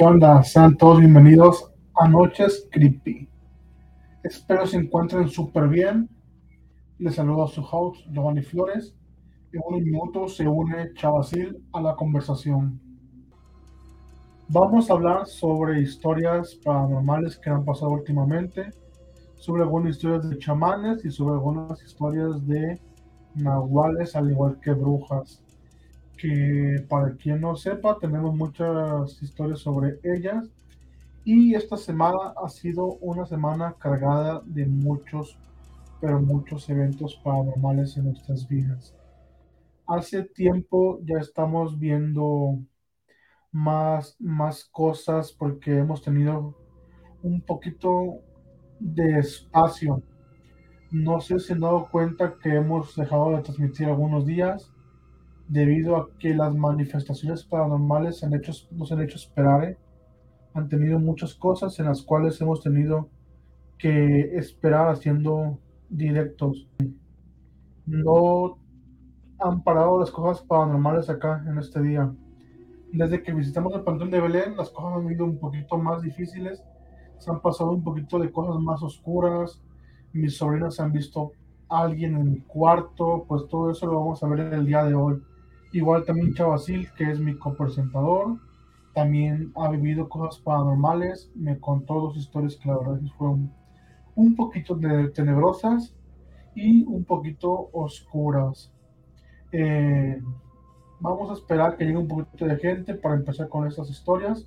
¿Qué onda? Sean todos bienvenidos a Noches Creepy. Espero se encuentren súper bien. Les saludo a su host, Giovanni Flores. En unos minutos se une Chavacil a la conversación. Vamos a hablar sobre historias paranormales que han pasado últimamente, sobre algunas historias de chamanes y sobre algunas historias de nahuales, al igual que brujas que para quien no sepa, tenemos muchas historias sobre ellas. Y esta semana ha sido una semana cargada de muchos, pero muchos eventos paranormales en nuestras vidas. Hace tiempo ya estamos viendo más, más cosas porque hemos tenido un poquito de espacio. No sé si han dado cuenta que hemos dejado de transmitir algunos días debido a que las manifestaciones paranormales han hecho, nos han hecho esperar. ¿eh? Han tenido muchas cosas en las cuales hemos tenido que esperar haciendo directos. No han parado las cosas paranormales acá en este día. Desde que visitamos el Pantón de Belén, las cosas han ido un poquito más difíciles. Se han pasado un poquito de cosas más oscuras. Mis sobrinas han visto a alguien en mi cuarto. Pues todo eso lo vamos a ver el día de hoy. Igual también Chavacil, que es mi copresentador, también ha vivido cosas paranormales, me contó dos historias que la verdad fueron un poquito tenebrosas y un poquito oscuras. Eh, vamos a esperar que llegue un poquito de gente para empezar con estas historias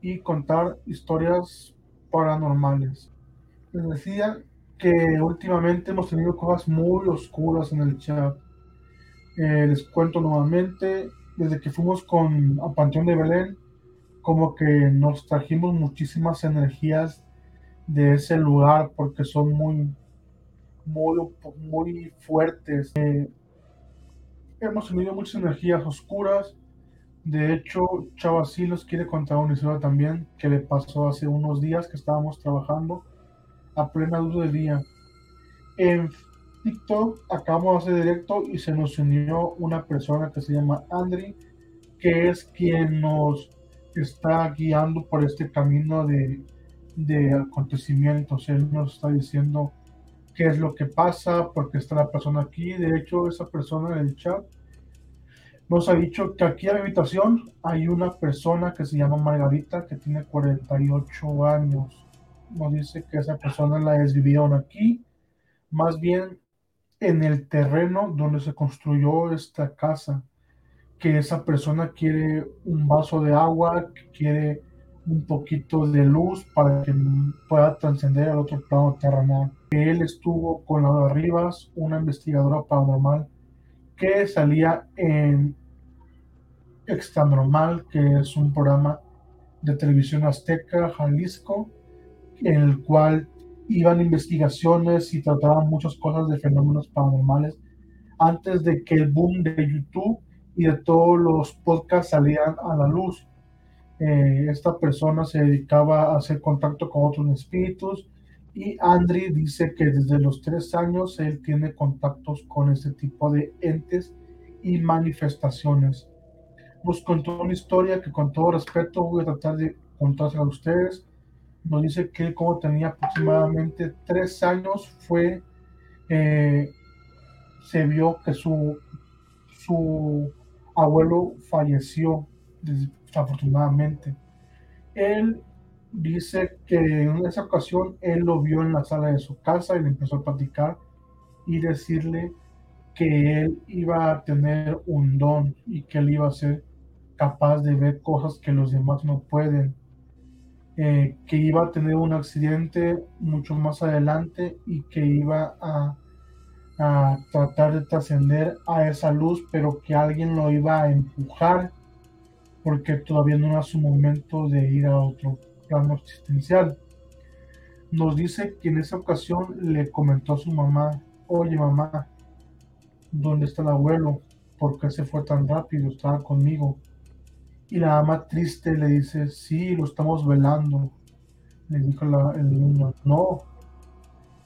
y contar historias paranormales. Les decía que últimamente hemos tenido cosas muy oscuras en el chat eh, les cuento nuevamente, desde que fuimos con a Panteón de Belén, como que nos trajimos muchísimas energías de ese lugar porque son muy, muy, muy fuertes. Eh, hemos tenido muchas energías oscuras. De hecho, Chava sí nos quiere contar una historia también que le pasó hace unos días que estábamos trabajando a plena luz del día. En TikTok acabamos de hacer directo y se nos unió una persona que se llama Andri, que es quien nos está guiando por este camino de, de acontecimientos. Él nos está diciendo qué es lo que pasa, porque está la persona aquí. De hecho, esa persona en el chat nos ha dicho que aquí en la habitación hay una persona que se llama Margarita, que tiene 48 años. Nos dice que esa persona la desvivieron aquí. Más bien en el terreno donde se construyó esta casa, que esa persona quiere un vaso de agua, que quiere un poquito de luz para que pueda trascender al otro plano terrenal. Él estuvo con Laura Rivas, una investigadora paranormal que salía en Extra Normal, que es un programa de televisión azteca, Jalisco, en el cual iban investigaciones y trataban muchas cosas de fenómenos paranormales antes de que el boom de YouTube y de todos los podcasts salieran a la luz. Eh, esta persona se dedicaba a hacer contacto con otros espíritus y Andri dice que desde los tres años él tiene contactos con este tipo de entes y manifestaciones. Nos contó una historia que con todo respeto voy a tratar de contársela a ustedes nos dice que como tenía aproximadamente tres años fue, eh, se vio que su, su abuelo falleció desafortunadamente. Él dice que en esa ocasión él lo vio en la sala de su casa y le empezó a platicar y decirle que él iba a tener un don y que él iba a ser capaz de ver cosas que los demás no pueden eh, que iba a tener un accidente mucho más adelante y que iba a, a tratar de trascender a esa luz, pero que alguien lo iba a empujar porque todavía no era su momento de ir a otro plano existencial. Nos dice que en esa ocasión le comentó a su mamá, oye mamá, ¿dónde está el abuelo? ¿Por qué se fue tan rápido? Estaba conmigo. Y la ama triste le dice, sí, lo estamos velando. Le dijo el niño, no,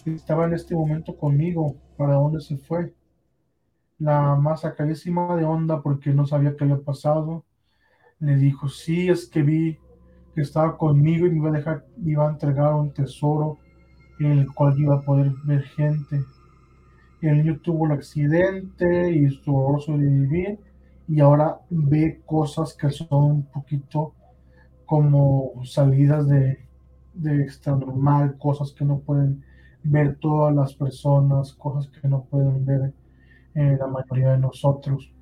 estaba en este momento conmigo, ¿para dónde se fue? La ama sacadísima de onda porque no sabía qué había pasado, le dijo, sí, es que vi que estaba conmigo y me iba a dejar, me iba a entregar un tesoro en el cual iba a poder ver gente. El niño tuvo el accidente y estuvo sobrevivir y ahora ve cosas que son un poquito como salidas de, de extra normal, cosas que no pueden ver todas las personas, cosas que no pueden ver eh, la mayoría de nosotros.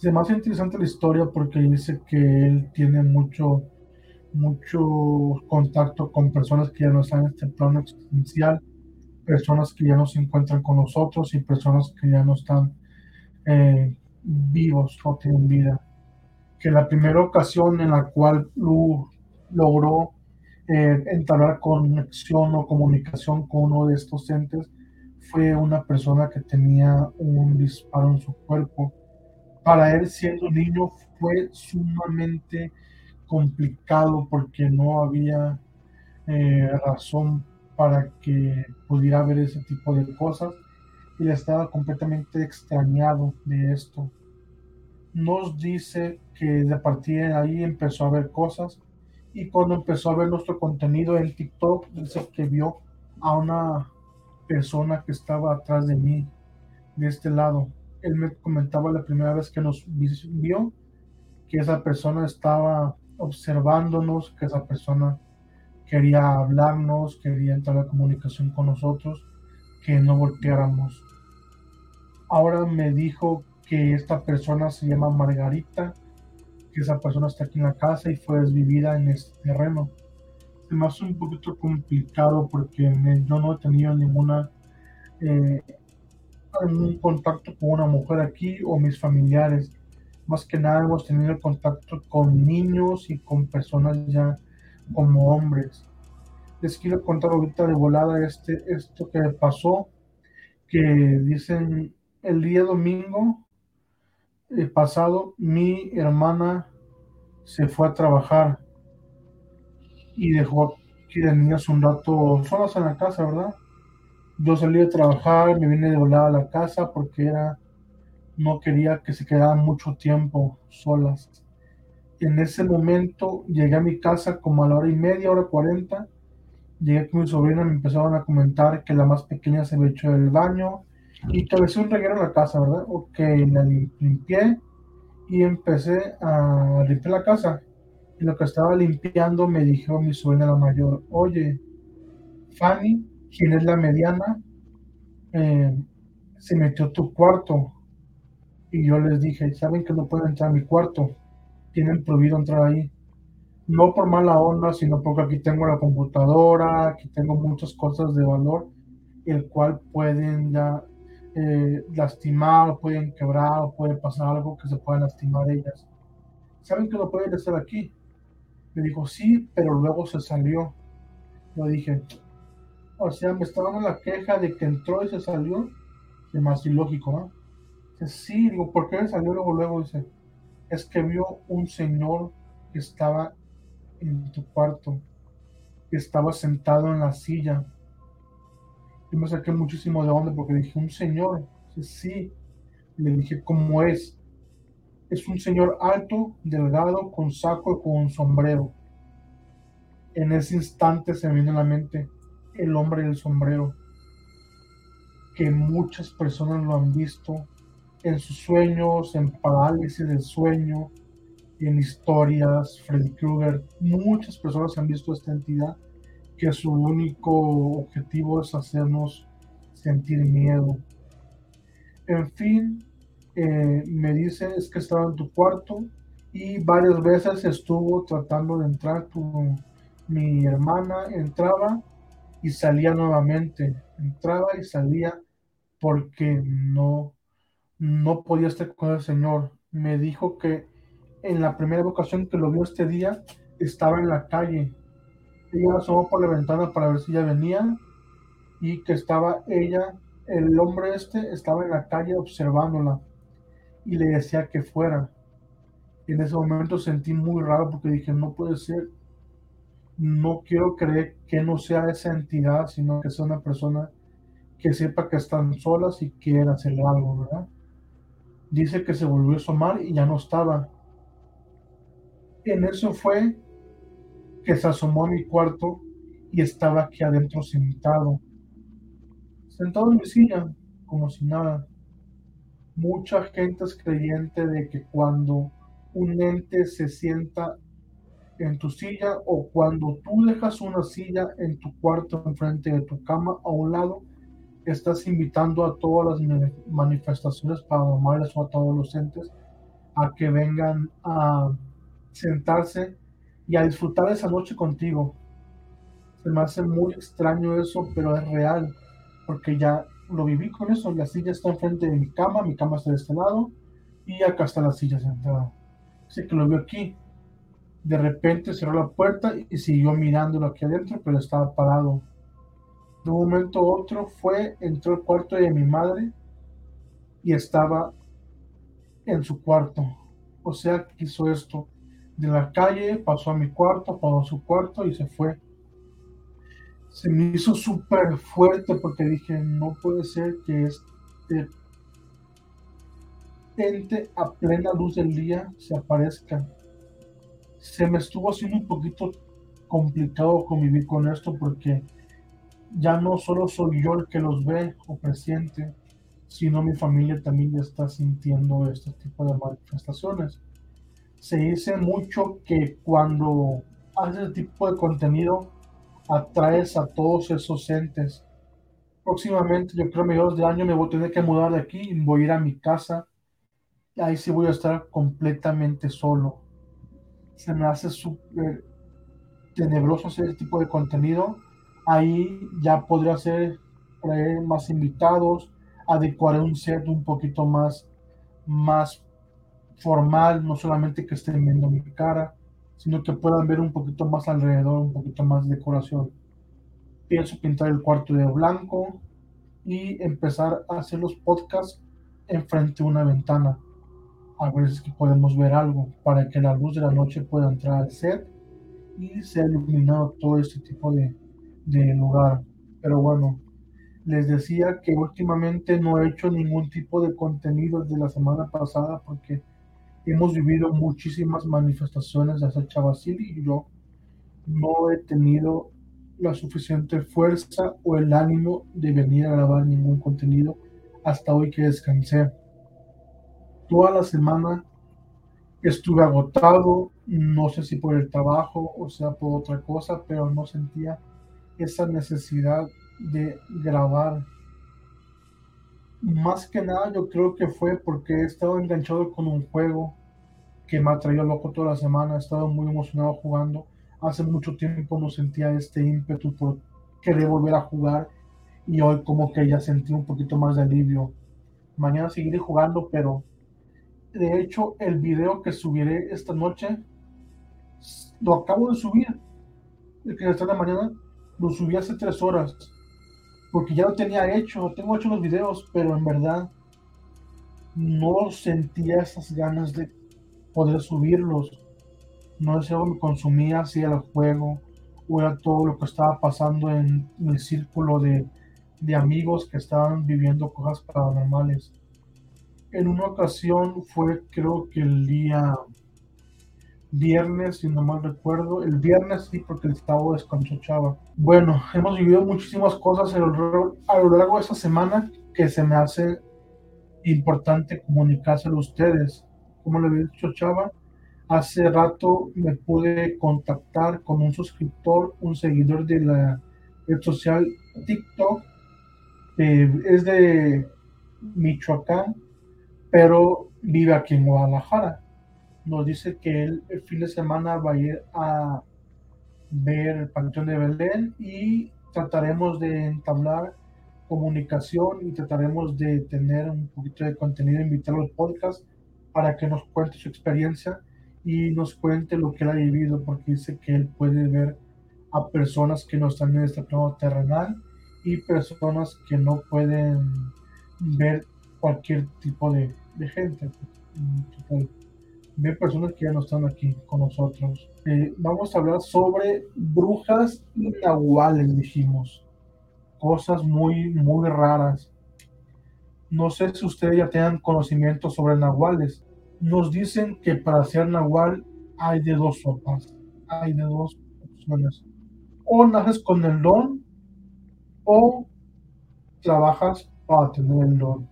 Es más interesante la historia porque dice que él tiene mucho, mucho contacto con personas que ya no están en este plano existencial, personas que ya no se encuentran con nosotros y personas que ya no están eh, vivos, no tienen vida. Que la primera ocasión en la cual Lu logró eh, entablar conexión o comunicación con uno de estos entes fue una persona que tenía un disparo en su cuerpo. Para él siendo niño fue sumamente complicado porque no había eh, razón para que pudiera ver ese tipo de cosas y estaba completamente extrañado de esto. Nos dice que de partir de ahí empezó a ver cosas y cuando empezó a ver nuestro contenido en TikTok, dice que vio a una persona que estaba atrás de mí, de este lado. Él me comentaba la primera vez que nos vio que esa persona estaba observándonos, que esa persona quería hablarnos, quería entrar a comunicación con nosotros, que no volteáramos. Ahora me dijo que esta persona se llama Margarita esa persona está aquí en la casa y fue desvivida en este terreno. Se me hace un poquito complicado porque yo no he tenido ninguna eh, contacto con una mujer aquí o mis familiares. Más que nada hemos tenido contacto con niños y con personas ya como hombres. Les quiero contar ahorita de volada este, esto que pasó, que dicen el día domingo el pasado mi hermana se fue a trabajar y dejó que las niñas un rato solas en la casa, ¿verdad? Yo salí de trabajar, me vine de volada a la casa porque era, no quería que se quedaran mucho tiempo solas. En ese momento llegué a mi casa como a la hora y media, hora cuarenta. Llegué con mi sobrina, me empezaron a comentar que la más pequeña se me echó del baño, y cabecé un reguero en la casa, ¿verdad? Ok, la limpié y empecé a limpiar la casa. Y lo que estaba limpiando me dijo mi sueña la mayor, oye, Fanny, quien es la mediana, eh, se metió tu cuarto. Y yo les dije, saben que no pueden entrar a mi cuarto, tienen prohibido entrar ahí. No por mala onda, sino porque aquí tengo la computadora, aquí tengo muchas cosas de valor, el cual pueden ya eh, lastimar pueden quebrar o puede pasar algo que se pueda lastimar ellas. ¿Saben que no pueden estar aquí? Me dijo, sí, pero luego se salió. Yo dije, o sea, me estaba dando la queja de que entró y se salió. Es más ilógico, ¿no? Dice, sí, digo, ¿por qué salió luego? Luego dice, es que vio un señor que estaba en tu cuarto, que estaba sentado en la silla yo me saqué muchísimo de onda porque dije, un señor, sí, le dije, ¿cómo es? Es un señor alto, delgado, con saco y con un sombrero. En ese instante se me vino a la mente el hombre del sombrero, que muchas personas lo han visto en sus sueños, en parálisis del sueño, en historias, Freddy Krueger, muchas personas han visto esta entidad que su único objetivo es hacernos sentir miedo. En fin, eh, me dice es que estaba en tu cuarto y varias veces estuvo tratando de entrar tu, mi hermana entraba y salía nuevamente, entraba y salía porque no, no podía estar con el Señor. Me dijo que en la primera ocasión que lo vio este día estaba en la calle ella asomó por la ventana para ver si ella venía y que estaba ella, el hombre este estaba en la calle observándola y le decía que fuera. En ese momento sentí muy raro porque dije, no puede ser, no quiero creer que no sea esa entidad, sino que sea una persona que sepa que están solas y quiera hacer algo, ¿verdad? Dice que se volvió a asomar y ya no estaba. En eso fue que se asomó a mi cuarto y estaba aquí adentro sentado, sentado en mi silla, como si nada. Mucha gente es creyente de que cuando un ente se sienta en tu silla o cuando tú dejas una silla en tu cuarto enfrente de tu cama a un lado, estás invitando a todas las manifestaciones paranormales o a todos los entes a que vengan a sentarse y a disfrutar esa noche contigo. Se me hace muy extraño eso, pero es real, porque ya lo viví con eso. La silla está enfrente de mi cama, mi cama está de este lado y acá está la silla sentada. Así que lo veo aquí. De repente cerró la puerta y siguió mirándolo aquí adentro, pero estaba parado. De un momento a otro fue, entró al cuarto de mi madre y estaba en su cuarto. O sea, hizo esto. De la calle pasó a mi cuarto, apagó su cuarto y se fue. Se me hizo súper fuerte porque dije, no puede ser que este ente a plena luz del día se aparezca se me estuvo haciendo un poquito complicado convivir con esto porque ya no solo soy yo el que los ve o presiente, sino mi familia también ya está sintiendo este tipo de manifestaciones. Se dice mucho que cuando haces este tipo de contenido atraes a todos esos entes. Próximamente, yo creo a mediados de año me voy a tener que mudar de aquí y voy a ir a mi casa. Y ahí sí voy a estar completamente solo se me hace súper tenebroso hacer este tipo de contenido. Ahí ya podría ser traer más invitados, adecuar un set un poquito más, más formal, no solamente que estén viendo mi cara, sino que puedan ver un poquito más alrededor, un poquito más de decoración. Pienso pintar el cuarto de blanco y empezar a hacer los podcasts enfrente de una ventana a veces que podemos ver algo para que la luz de la noche pueda entrar al set y sea iluminado todo este tipo de, de lugar. Pero bueno, les decía que últimamente no he hecho ningún tipo de contenido de la semana pasada porque hemos vivido muchísimas manifestaciones de Sacha Basili y yo no he tenido la suficiente fuerza o el ánimo de venir a grabar ningún contenido hasta hoy que descansé toda la semana estuve agotado, no sé si por el trabajo o sea por otra cosa, pero no sentía esa necesidad de grabar. Más que nada yo creo que fue porque he estado enganchado con un juego que me ha traído loco toda la semana, he estado muy emocionado jugando. Hace mucho tiempo no sentía este ímpetu por querer volver a jugar y hoy como que ya sentí un poquito más de alivio. Mañana seguiré jugando, pero de hecho, el video que subiré esta noche, lo acabo de subir, el que está la mañana, lo subí hace tres horas, porque ya lo tenía hecho, tengo hecho los videos, pero en verdad no sentía esas ganas de poder subirlos. No es algo que consumía así el juego, o era todo lo que estaba pasando en mi círculo de, de amigos que estaban viviendo cosas paranormales en una ocasión fue creo que el día viernes, si no mal recuerdo, el viernes sí, porque el sábado descanso Bueno, hemos vivido muchísimas cosas a lo, a lo largo de esta semana que se me hace importante comunicárselo a ustedes. Como le había dicho Chava, hace rato me pude contactar con un suscriptor, un seguidor de la red social TikTok, es de Michoacán, pero vive aquí en Guadalajara. Nos dice que él el fin de semana va a ir a ver el Panteón de Belén y trataremos de entablar comunicación y trataremos de tener un poquito de contenido, invitarlo al podcast para que nos cuente su experiencia y nos cuente lo que él ha vivido, porque dice que él puede ver a personas que no están en este plano terrenal y personas que no pueden ver cualquier tipo de, de gente. Ve personas que ya no están aquí con nosotros. Eh, vamos a hablar sobre brujas y nahuales, dijimos. Cosas muy, muy raras. No sé si ustedes ya tengan conocimiento sobre nahuales. Nos dicen que para ser nahual hay de dos sopas, hay de dos opciones. O naces con el don o trabajas para tener el don.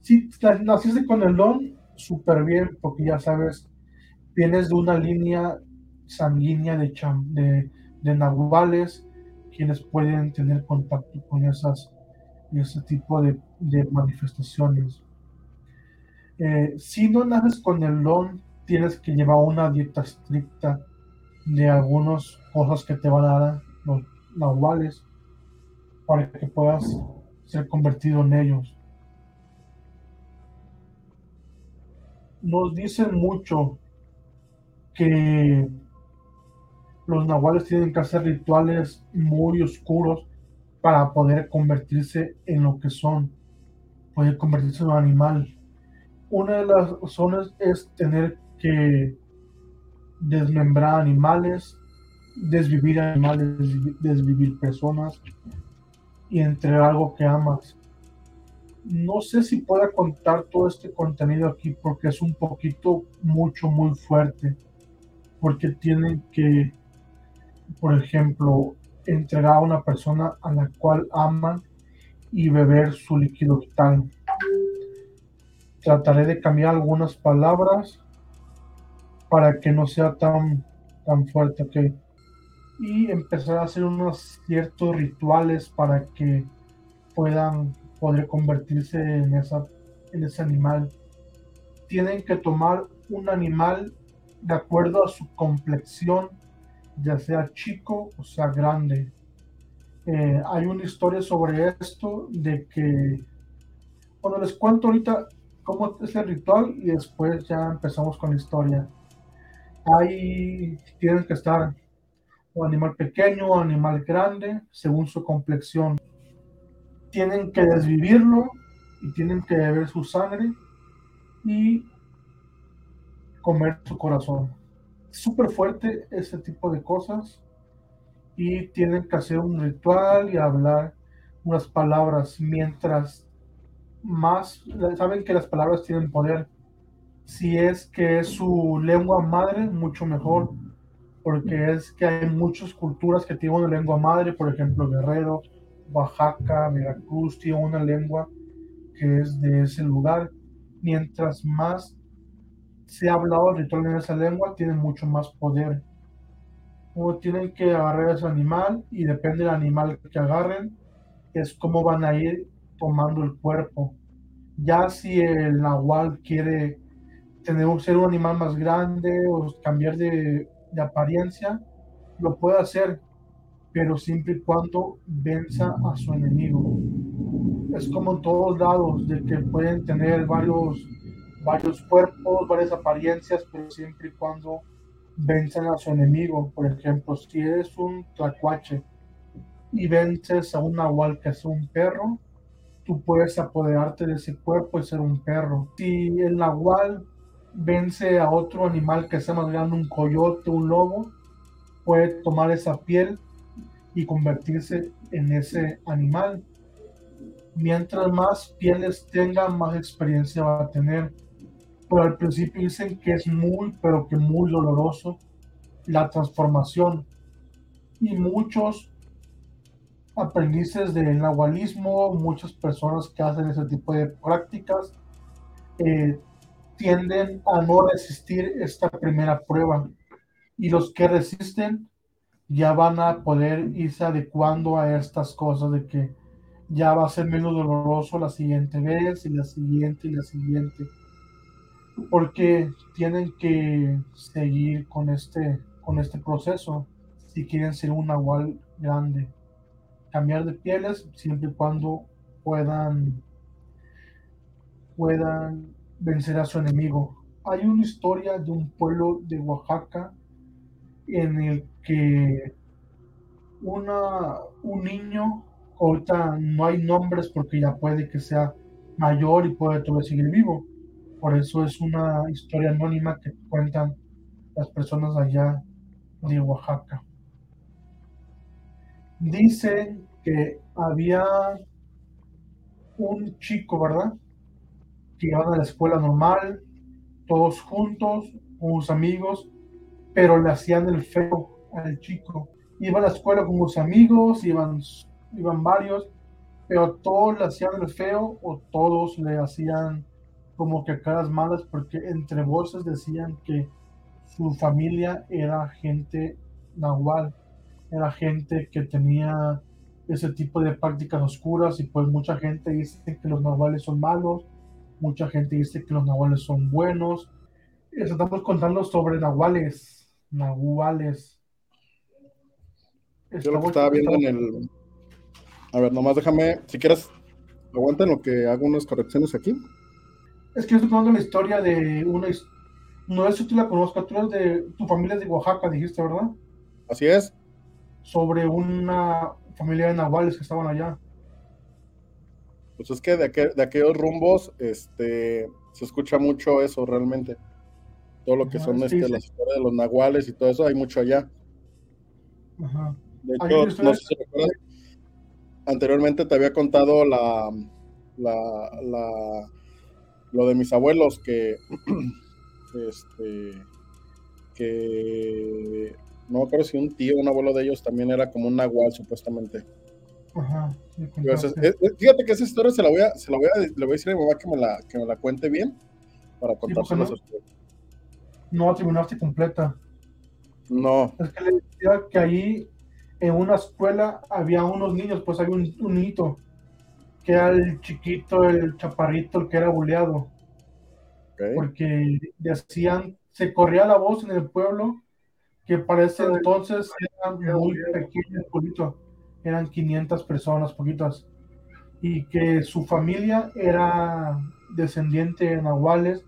Si naciste con el don, súper bien, porque ya sabes, vienes de una línea sanguínea de, de, de nahuales, quienes pueden tener contacto con esas, ese tipo de, de manifestaciones. Eh, si no naces con el don, tienes que llevar una dieta estricta de algunas cosas que te van a dar los nahuales para que puedas ser convertido en ellos. Nos dicen mucho que los nahuales tienen que hacer rituales muy oscuros para poder convertirse en lo que son, poder convertirse en un animal. Una de las razones es tener que desmembrar animales, desvivir animales, desvivir personas y entre algo que amas. No sé si pueda contar todo este contenido aquí porque es un poquito mucho, muy fuerte. Porque tienen que, por ejemplo, entregar a una persona a la cual aman y beber su líquido vital. Trataré de cambiar algunas palabras para que no sea tan, tan fuerte, ¿ok? Y empezar a hacer unos ciertos rituales para que puedan poder convertirse en, esa, en ese animal. Tienen que tomar un animal de acuerdo a su complexión, ya sea chico o sea grande. Eh, hay una historia sobre esto de que, bueno, les cuento ahorita cómo es el ritual y después ya empezamos con la historia. Ahí tienen que estar un animal pequeño o animal grande según su complexión. Tienen que desvivirlo y tienen que beber su sangre y comer su corazón. Súper fuerte ese tipo de cosas y tienen que hacer un ritual y hablar unas palabras mientras más saben que las palabras tienen poder si es que es su lengua madre, mucho mejor, porque es que hay muchas culturas que tienen una lengua madre, por ejemplo, Guerrero, Oaxaca, Veracruz, tienen una lengua que es de ese lugar. Mientras más se ha hablado el ritual en esa lengua, tiene mucho más poder. O tienen que agarrar ese animal y depende del animal que agarren, es como van a ir tomando el cuerpo. Ya si el nahual quiere tener ser un animal más grande o cambiar de, apariencia, lo puede hacer, pero siempre y cuando venza a su enemigo. Es como en todos lados, de que pueden tener varios, varios cuerpos, varias apariencias, pero siempre y cuando vencen a su enemigo. Por ejemplo, si eres un tlacuache y vences a un nahual que es un perro, tú puedes apoderarte de ese cuerpo y ser un perro. Si el nahual vence a otro animal que sea más grande, un coyote, un lobo, puede tomar esa piel y convertirse en ese animal. Mientras más pieles tenga, más experiencia va a tener. Pero al principio dicen que es muy, pero que muy doloroso la transformación. Y muchos aprendices del nahualismo, muchas personas que hacen ese tipo de prácticas, eh, tienden a no resistir esta primera prueba y los que resisten ya van a poder irse adecuando a estas cosas de que ya va a ser menos doloroso la siguiente vez y la siguiente y la siguiente porque tienen que seguir con este con este proceso si quieren ser un nahual grande cambiar de pieles siempre y cuando puedan puedan vencer a su enemigo. Hay una historia de un pueblo de Oaxaca en el que una, un niño, ahorita no hay nombres porque ya puede que sea mayor y puede todavía seguir vivo. Por eso es una historia anónima que cuentan las personas allá de Oaxaca. Dicen que había un chico, ¿verdad? que iban a la escuela normal, todos juntos, sus amigos, pero le hacían el feo al chico. Iba a la escuela con sus amigos, iban, iban varios, pero todos le hacían el feo o todos le hacían como que caras malas porque entre voces decían que su familia era gente nahual, era gente que tenía ese tipo de prácticas oscuras y pues mucha gente dice que los nahuales son malos, mucha gente dice que los nahuales son buenos. Estamos contando sobre nahuales, nahuales. Yo lo que estaba viendo en el... A ver, nomás déjame, si quieres, aguanten lo que hago unas correcciones aquí. Es que yo estoy contando la historia de una... No sé si tú la conozcas, tú eres de... Tu familia es de Oaxaca, dijiste, ¿verdad? Así es. Sobre una familia de nahuales que estaban allá. Pues es que de, de aquellos rumbos este, se escucha mucho eso realmente. Todo lo que son este, las historias de los nahuales y todo eso, hay mucho allá. Ajá. De hecho, no sé si recuerdas, anteriormente te había contado la, la, la, lo de mis abuelos que, este, que no me acuerdo si un tío, un abuelo de ellos también era como un nahual supuestamente. Ajá. fíjate que esa historia se la voy a, se la voy a, le voy a decir a mi mamá que me la, que me la cuente bien para contársela no, no terminaste completa. No. Es que le decía que ahí en una escuela había unos niños, pues había un, un niñito que era el chiquito, el chaparrito, el que era buleado. Porque decían, se corría la voz en el pueblo que para ese entonces eran muy pequeños, poquito, eran 500 personas, poquitas, y que su familia era descendiente de nahuales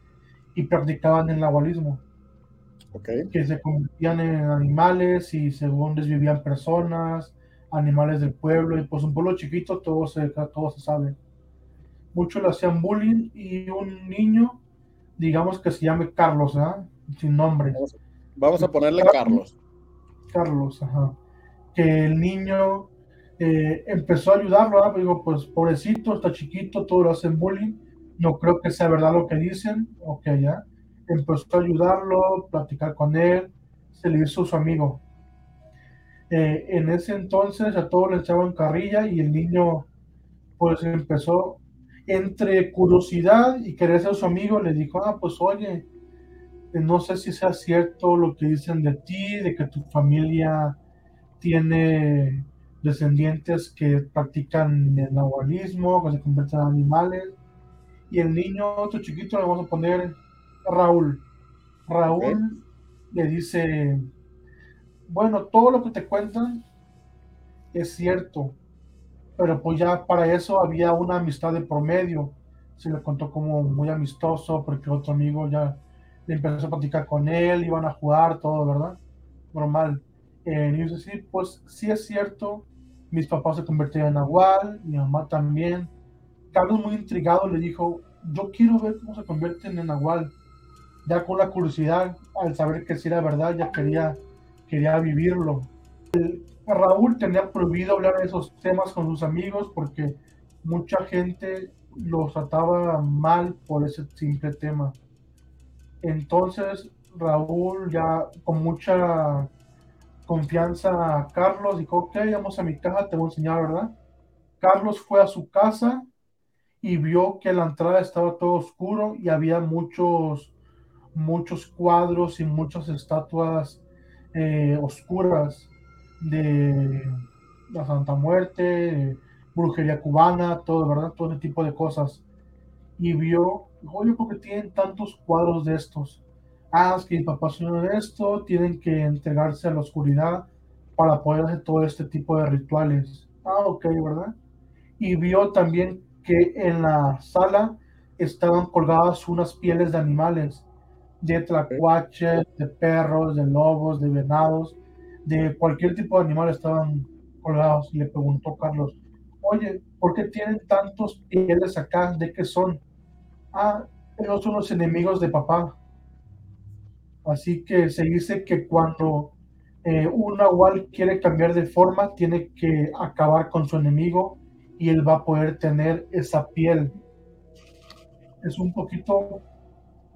y practicaban el nahualismo. Que se convertían en animales y según desvivían personas, animales del pueblo, y pues un pueblo chiquito todo se, todo se sabe. Muchos le hacían bullying y un niño, digamos que se llame Carlos, sin nombre. Vamos a ponerle Carlos. Carlos, ajá. Que el niño eh, empezó a ayudarlo, ¿verdad? digo, pues pobrecito, está chiquito, todo lo hacen bullying. No creo que sea verdad lo que dicen. Ok, ya empezó a ayudarlo, platicar con él, se le hizo su amigo. Eh, en ese entonces a todos le echaban carrilla y el niño pues empezó entre curiosidad y querer ser su amigo, le dijo, ah, pues oye, eh, no sé si sea cierto lo que dicen de ti, de que tu familia tiene descendientes que practican el nahualismo, que se convierten en animales. Y el niño, otro chiquito, le vamos a poner Raúl. Raúl le dice, bueno, todo lo que te cuentan es cierto, pero pues ya para eso había una amistad de promedio. Se le contó como muy amistoso porque otro amigo ya le empezó a platicar con él, iban a jugar, todo, ¿verdad? Normal. Eh, y dice, sí, pues sí es cierto, mis papás se convirtieron en Nahual, mi mamá también. Carlos muy intrigado le dijo, yo quiero ver cómo se convierten en Nahual ya con la curiosidad, al saber que si era verdad, ya quería, quería vivirlo. Raúl tenía prohibido hablar de esos temas con sus amigos porque mucha gente los trataba mal por ese simple tema. Entonces Raúl ya con mucha confianza a Carlos dijo, ok, vamos a mi casa, te voy a enseñar, ¿verdad? Carlos fue a su casa y vio que la entrada estaba todo oscuro y había muchos muchos cuadros y muchas estatuas eh, oscuras de la Santa Muerte, brujería cubana, todo, ¿verdad? Todo ese tipo de cosas. Y vio, oye, ¿por qué tienen tantos cuadros de estos? Ah, es que mi papá de esto, tienen que entregarse a la oscuridad para poder hacer todo este tipo de rituales. Ah, ok, ¿verdad? Y vio también que en la sala estaban colgadas unas pieles de animales de tlacuaches, de perros, de lobos, de venados, de cualquier tipo de animal estaban colgados. Y le preguntó Carlos, oye, ¿por qué tienen tantos pieles acá? ¿De qué son? Ah, ellos son los enemigos de papá. Así que se dice que cuando eh, un nahual quiere cambiar de forma, tiene que acabar con su enemigo y él va a poder tener esa piel. Es un poquito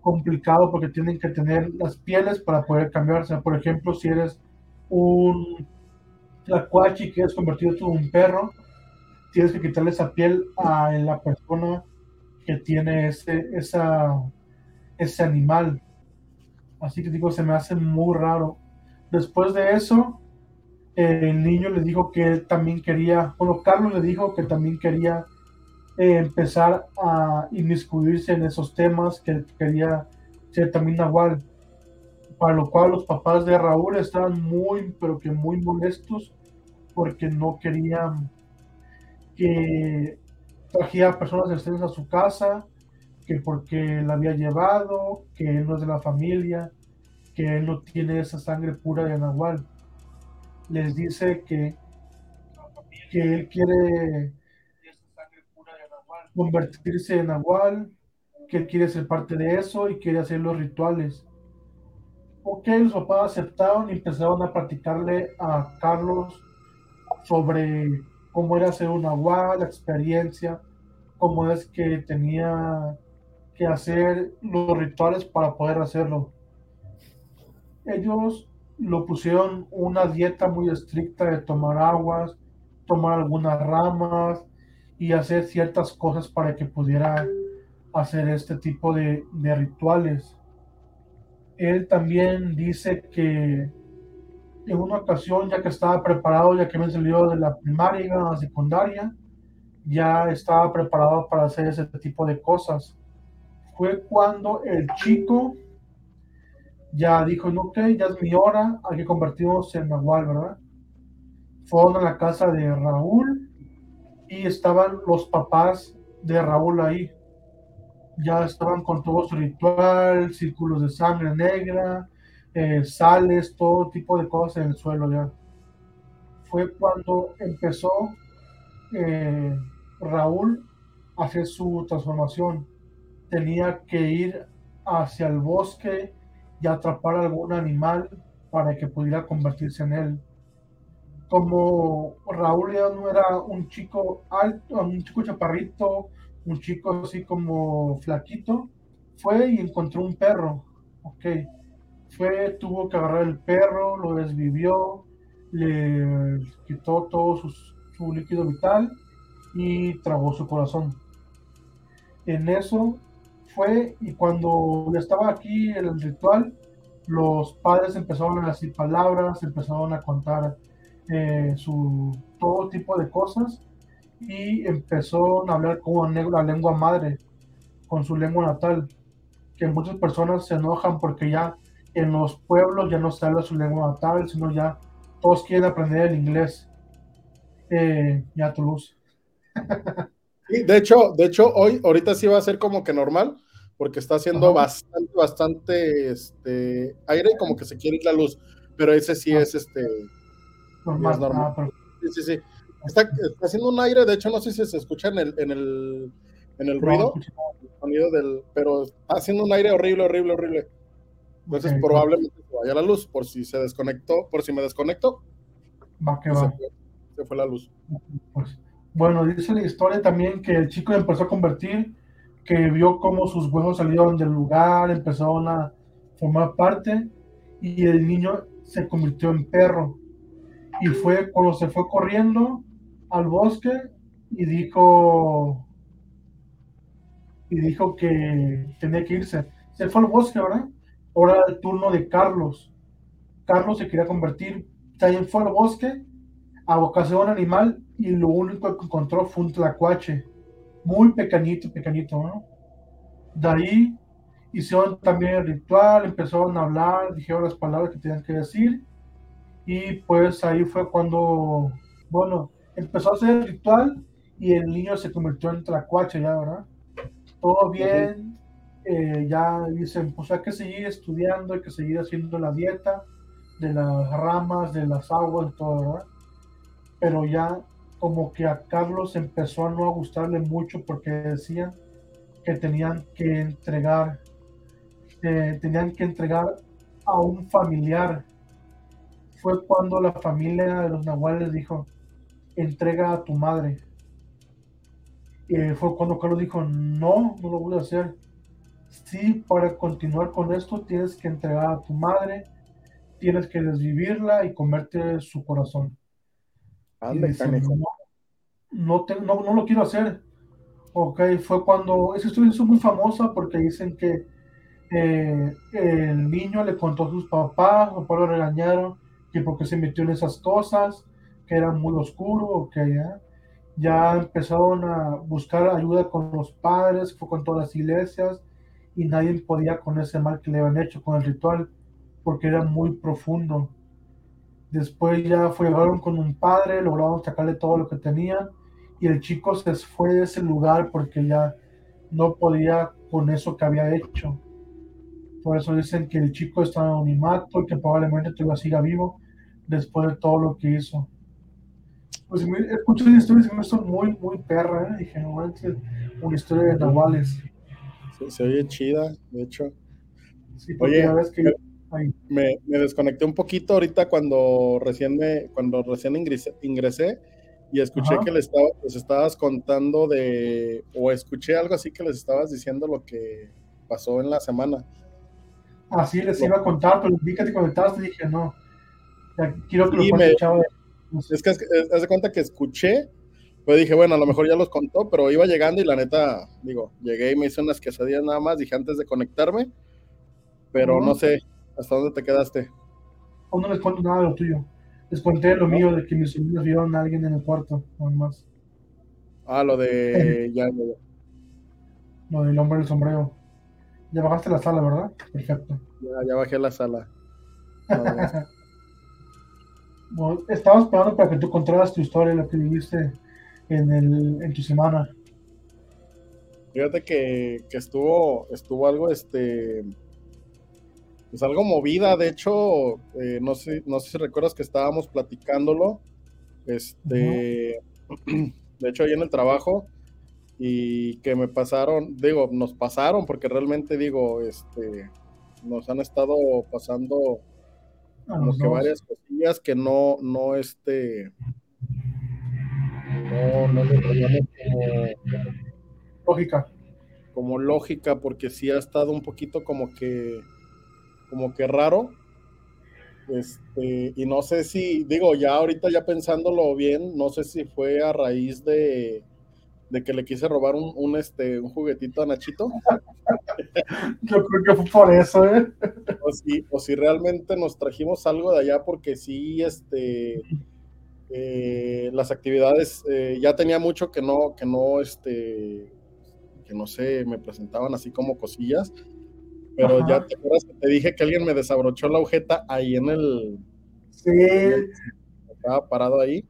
complicado porque tienen que tener las pieles para poder cambiarse. Por ejemplo, si eres un tlacuachi que es convertido en un perro, tienes que quitarle esa piel a la persona que tiene ese, esa, ese animal. Así que digo, se me hace muy raro. Después de eso, el niño le dijo que también quería, bueno, Carlos le dijo que también quería empezar a inmiscuirse en esos temas, que quería ser también Nahual. Para lo cual los papás de Raúl estaban muy, pero que muy molestos porque no querían que trajera personas externas a su casa, que porque la había llevado, que él no es de la familia, que él no tiene esa sangre pura de Nahual. Les dice que, que él quiere convertirse en Nahual, que él quiere ser parte de eso y quiere hacer los rituales. Ok, los papás aceptaron y empezaron a practicarle a Carlos sobre cómo era ser un Nahual, la experiencia, cómo es que tenía que hacer los rituales para poder hacerlo. Ellos lo pusieron una dieta muy estricta de tomar aguas, tomar algunas ramas, y hacer ciertas cosas para que pudiera hacer este tipo de, rituales. Él también dice que en una ocasión, ya que estaba preparado, ya que me salió de la primaria a la secundaria, ya estaba preparado para hacer ese tipo de cosas. Fue cuando el chico ya dijo, no, ok, ya es mi hora, hay que convertirnos en Nahual, ¿verdad? Fueron a la casa de Raúl y estaban los papás de Raúl ahí. Ya estaban con todo su ritual, círculos de sangre negra, eh, sales, todo tipo de cosas en el suelo ya. Fue cuando empezó eh, Raúl a hacer su transformación. Tenía que ir hacia el bosque y atrapar algún animal para que pudiera convertirse en él como Raúl ya no era un chico alto, un chico chaparrito, un chico así como flaquito, fue y encontró un perro, ok, fue, tuvo que agarrar el perro, lo desvivió, le quitó todo su, su líquido vital y trabó su corazón. En eso fue y cuando estaba aquí en el ritual, los padres empezaron a decir palabras, empezaron a contar eh, su, todo tipo de cosas y empezó a hablar con la lengua madre, con su lengua natal, que muchas personas se enojan porque ya en los pueblos ya no se habla su lengua natal, sino ya todos quieren aprender el inglés. Eh, ya Toulouse. de hecho, de hecho, hoy, ahorita sí va a ser como que normal, porque está haciendo bastante, bastante este, aire y como que se quiere ir la luz, pero ese sí ah. es este normal. Ah, sí, sí, sí. Está, haciendo un aire, de hecho, no sé si se escucha en el, en el, en el ruido, el sonido del, pero está haciendo un aire horrible, horrible, horrible. Entonces, probablemente se vaya la luz, por si se desconectó, por si me desconecto. Va que va. Se fue, la luz. Pues, bueno, dice la historia también que el chico empezó a convertir, que vio cómo sus huesos salieron del lugar, empezaron a formar parte, y el niño se convirtió en perro y fue cuando se fue corriendo al bosque y dijo y dijo que tenía que irse. Se fue al bosque, ¿verdad? Ahora el turno de Carlos. Carlos se quería convertir, también fue al bosque, a un animal y lo único que encontró fue un tlacuache, muy pequeñito, pequeñito, ¿no? De ahí hicieron también el ritual, empezaron a hablar, dijeron las palabras que tenían que decir y pues ahí fue cuando, bueno, empezó a hacer el ritual y el niño se convirtió en tlacuache ya, ¿verdad? Todo bien, eh, ya dicen, pues hay que seguir estudiando, hay que seguir haciendo la dieta de las ramas, de las aguas, todo, ¿verdad? Pero ya como que a Carlos empezó a no gustarle mucho porque decían que tenían que entregar, eh, tenían que entregar a un familiar fue cuando la familia de los nahuales dijo, entrega a tu madre. Y fue cuando Carlos dijo, no, no lo voy a hacer. sí, para continuar con esto tienes que entregar a tu madre, tienes que desvivirla y comerte su corazón. Ande, no, no, no, lo quiero hacer. Ok, fue cuando, esa historia es muy famosa porque dicen que eh, el niño le contó a sus papás, los papás lo regañaron, que porque se metió en esas cosas, que era muy oscuro, ok, ya, ya empezaron a buscar ayuda con los padres, fue con todas las iglesias, y nadie podía con ese mal que le habían hecho con el ritual, porque era muy profundo. Después ya fueron con un padre, lograron sacarle todo lo que tenía y el chico se fue de ese lugar porque ya no podía con eso que había hecho. Por eso dicen que el chico estaba en unimato y que probablemente todavía siga vivo después de todo lo que hizo. Pues escuché una historia y me hizo muy, muy perra. ¿eh? Dije, no una historia de Nahuales. se oye chida, de hecho. Oye, que me, me, desconecté un poquito ahorita cuando recién, me, cuando recién ingresé, ingresé y escuché que les, estaba, les estabas contando de, o escuché algo así que les estabas diciendo lo que pasó en la semana. Así les iba a contar, pero vi que te conectaste y dije, no, quiero que lo me, Es que haz de cuenta que escuché, pues dije, bueno, a lo mejor ya los contó, pero iba llegando y la neta, digo, llegué y me hice unas quesadillas nada más, dije antes de conectarme, pero no sé, ¿hasta dónde te quedaste? Aún no les cuento nada de lo tuyo. Les conté lo mío de que mis sobrinos vieron a alguien en el cuarto, nada más. Ah, lo de. ya, ya, Lo del hombre del sombrero. Ya bajaste la sala, ¿verdad? Perfecto. Ya, ya bajé la sala. estaba esperando para que tú contaras tu historia, lo que viviste en, el, en tu semana. Fíjate que, que estuvo, estuvo algo, este, pues algo movida. De hecho, eh, no, sé, no sé si recuerdas que estábamos platicándolo. Este, de hecho, ahí en el trabajo y que me pasaron, digo, nos pasaron porque realmente digo, este, nos han estado pasando como que varias cosillas que no, no, este, no, no le como lógica. Como lógica, porque sí ha estado un poquito como que como que raro. Este, y no sé si, digo, ya ahorita ya pensándolo bien, no sé si fue a raíz de, de que le quise robar un, un, este, un juguetito a Nachito. Yo creo que fue por eso, ¿eh? O si, o si realmente nos trajimos algo de allá, porque sí, este, eh, las actividades, eh, ya tenía mucho que no, que no, este, que no sé, me presentaban así como cosillas pero ya te acuerdas que te dije que alguien me desabrochó la agujeta ahí en el. Sí. Estaba parado ahí.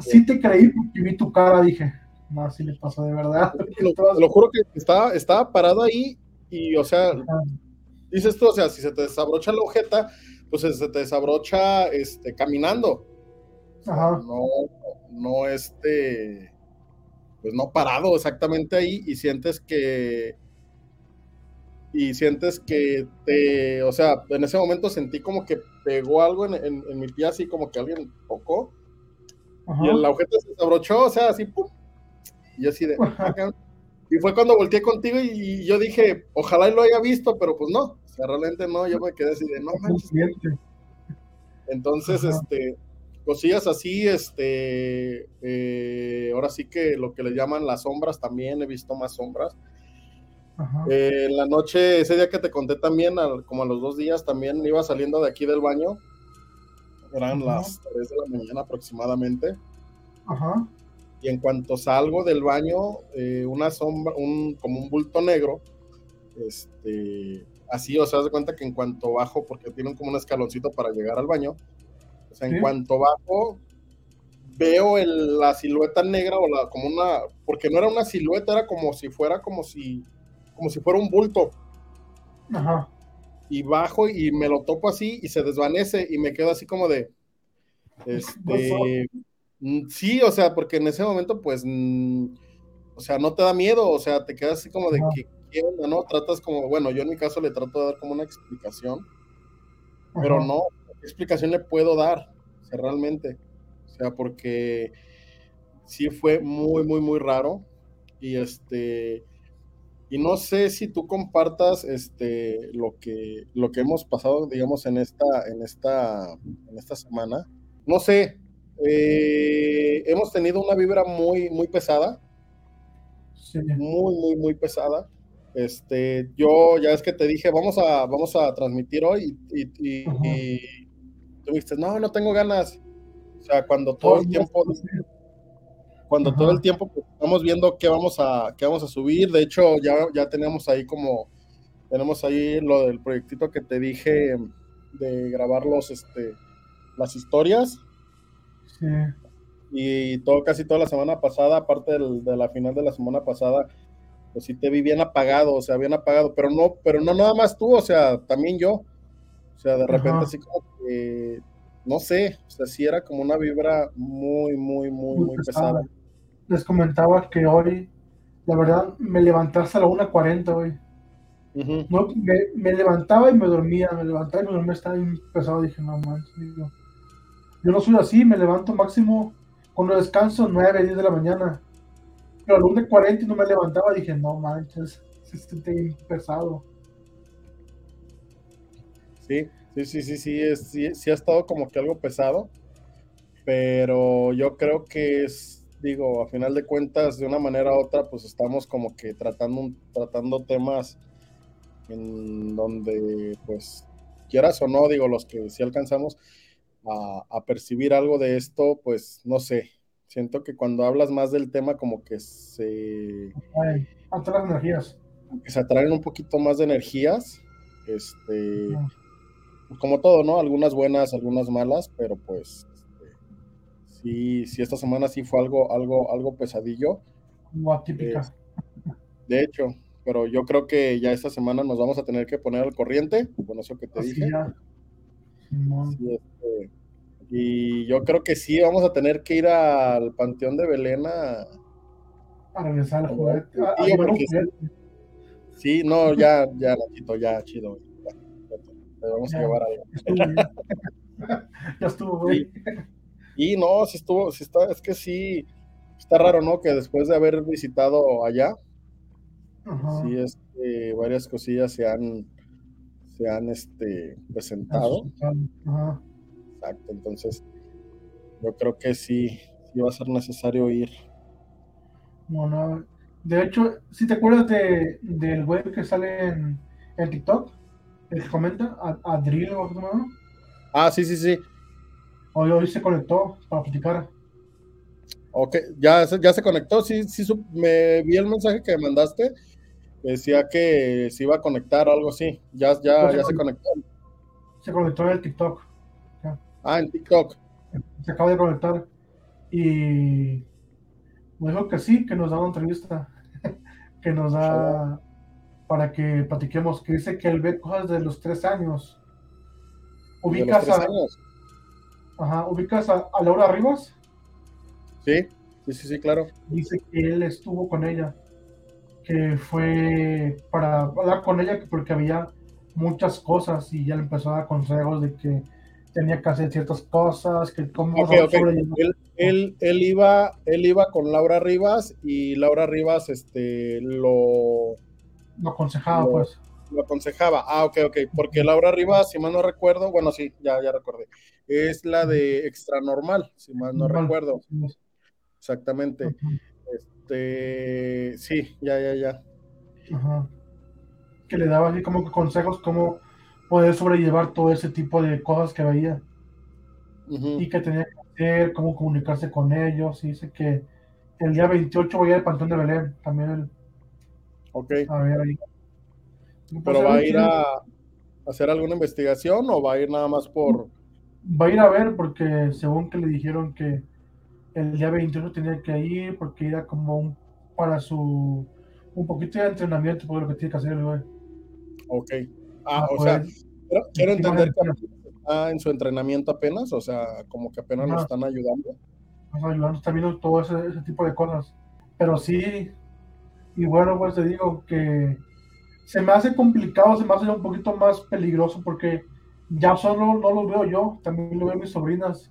sí te creí porque vi tu cara, dije, no, sí le pasó de verdad. Lo, juro que estaba, estaba parado ahí y, o sea, dices tú, o sea, si se te desabrocha la agujeta, pues se te desabrocha este, caminando. Ajá. No, no, este, pues no parado exactamente ahí y sientes que y sientes que te, o sea, en ese momento sentí como que pegó algo en, mi pie, así como que alguien tocó, y el agujeta se desabrochó, o sea, así, pum, y así de, ah, y fue cuando volteé contigo y, yo dije, ojalá y lo haya visto, pero pues no, o sea, realmente no, yo me quedé así de, no manches. Entonces, este, cosillas así, este, eh, ahora sí que lo que le llaman las sombras, también he visto más sombras, eh, en la noche, ese día que te conté también, como a los dos días, también iba saliendo de aquí del baño. Eran las 3 de la mañana aproximadamente. Y en cuanto salgo del baño, eh, una sombra, un, como un bulto negro, este, así, o sea, se cuenta que en cuanto bajo, porque tienen como un escaloncito para llegar al baño, o sea, en cuanto bajo, veo la silueta negra o la, como una, porque no era una silueta, era como si fuera como si como si fuera un bulto. Ajá. Y bajo y me lo topo así y se desvanece y me quedo así como de. Este. Mm, sí, o sea, porque en ese momento, pues. Mm, o sea, no te da miedo, o sea, te quedas así como de que, ¿qué no? Tratas como, bueno, yo en mi caso le trato de dar como una explicación, pero no, ¿qué explicación le puedo dar? O sea, realmente. O sea, porque sí fue muy, muy, muy raro. Y este y no sé si tú compartas este, lo, que, lo que hemos pasado, digamos, en esta, en esta, en esta semana. No sé, eh, hemos tenido una vibra muy, muy pesada. Muy, muy, muy pesada. Este, yo ya es que te dije, vamos a, vamos a transmitir hoy y, y, tú dijiste, no, no tengo ganas. O sea, cuando todo el tiempo cuando todo el tiempo pues, estamos viendo qué vamos a qué vamos a subir. De hecho, ya, ya tenemos ahí como tenemos ahí lo del proyectito que te dije de grabar los este las historias. Sí. Y todo casi toda la semana pasada, aparte de la final de la semana pasada, pues sí te vi bien apagado, o sea, bien apagado, pero no, pero no nada más tú, o sea, también yo. O sea, de repente así como que, no sé, o sea, sí era como una vibra muy, muy, muy, muy, pesada les comentaba que hoy, la verdad, me levantaste a la 1.40 hoy. no, me, levantaba y me dormía, me levantaba y me dormía, estaba bien pesado. Dije, no manches, yo no soy así, me levanto máximo cuando descanso 9, 10 de la mañana. Pero a la 1.40 y no me levantaba, dije, no manches, bien pesado. Sí, sí, sí, sí, sí, sí, sí ha estado como que algo pesado, pero yo creo que es digo, a final de cuentas, de una manera u otra, pues estamos como que tratando, tratando temas en donde, pues, quieras o no, digo, los que sí alcanzamos a, percibir algo de esto, pues, no sé, siento que cuando hablas más del tema, como que se... Atraen energías. Que se atraen un poquito más de energías, este... como todo, ¿no? Algunas buenas, algunas malas, pero pues sí, sí, esta semana sí fue algo, algo, algo pesadillo. Muy atípica. de hecho, pero yo creo que ya esta semana nos vamos a tener que poner al corriente, con eso que te dije. Este, y yo creo que sí, vamos a tener que ir al Panteón de Belén a, a regresar al juguete. sí, no, ya, ya, ya, chido. Ya, vamos a llevar algo. ya estuvo, güey. Y no, si estuvo, si está, es que sí, está raro, ¿no? Que después de haber visitado allá, sí, este, varias cosillas se han, se han este, presentado. Exacto, entonces yo creo que sí, sí va a ser necesario ir. Bueno, de hecho, si te acuerdas de, del web que sale en, en TikTok, el que comenta, Adril o algo Ah, sí, sí, sí. Hoy, hoy se conectó para platicar. Ok, ya, ya se conectó, sí, sí, me vi el mensaje que mandaste, decía que se iba a conectar o algo así, ya, ya, pues ya se, conectó. Se conectó en el TikTok. Ah, en TikTok. Se acaba de conectar y me dijo que sí, que nos da una entrevista, que nos da para que platiquemos, que dice que él ve cosas de los tres años. Ubicas a, años? Ajá, ¿ubicas a, Laura Rivas? Sí, sí, sí, sí, claro. Dice que él estuvo con ella, que fue para hablar con ella porque había muchas cosas y ya le empezó a dar consejos de que tenía que hacer ciertas cosas, que cómo él, él, iba, él iba con Laura Rivas y Laura Rivas este, lo... Lo aconsejaba, pues lo aconsejaba. Ah, ok, ok. Porque Laura Rivas, si mal no recuerdo, bueno, sí, ya, ya recordé. Es la de extra normal, si mal no recuerdo. Exactamente. Este, sí, ya, ya, ya. Ajá. Que le daba así como consejos cómo poder sobrellevar todo ese tipo de cosas que veía. Y que tenía que hacer, cómo comunicarse con ellos. Y dice que el día 28 voy a ir al Pantón de Belén, también el... Ok. A ver ahí. ¿Pero va a ir a hacer alguna investigación o va a ir nada más por...? Va a ir a ver porque según que le dijeron que el día 21 tenía que ir porque era como un, para su... un poquito de entrenamiento por lo que tiene que hacer el güey. Ok. Ah, o sea, quiero, entender que está en su entrenamiento apenas, o sea, como que apenas nos están ayudando. Nos ayudando, está viendo todo ese, ese tipo de cosas. Pero sí, y bueno, pues te digo que se me hace complicado, se me hace un poquito más peligroso porque ya solo no lo veo yo, también lo veo mis sobrinas.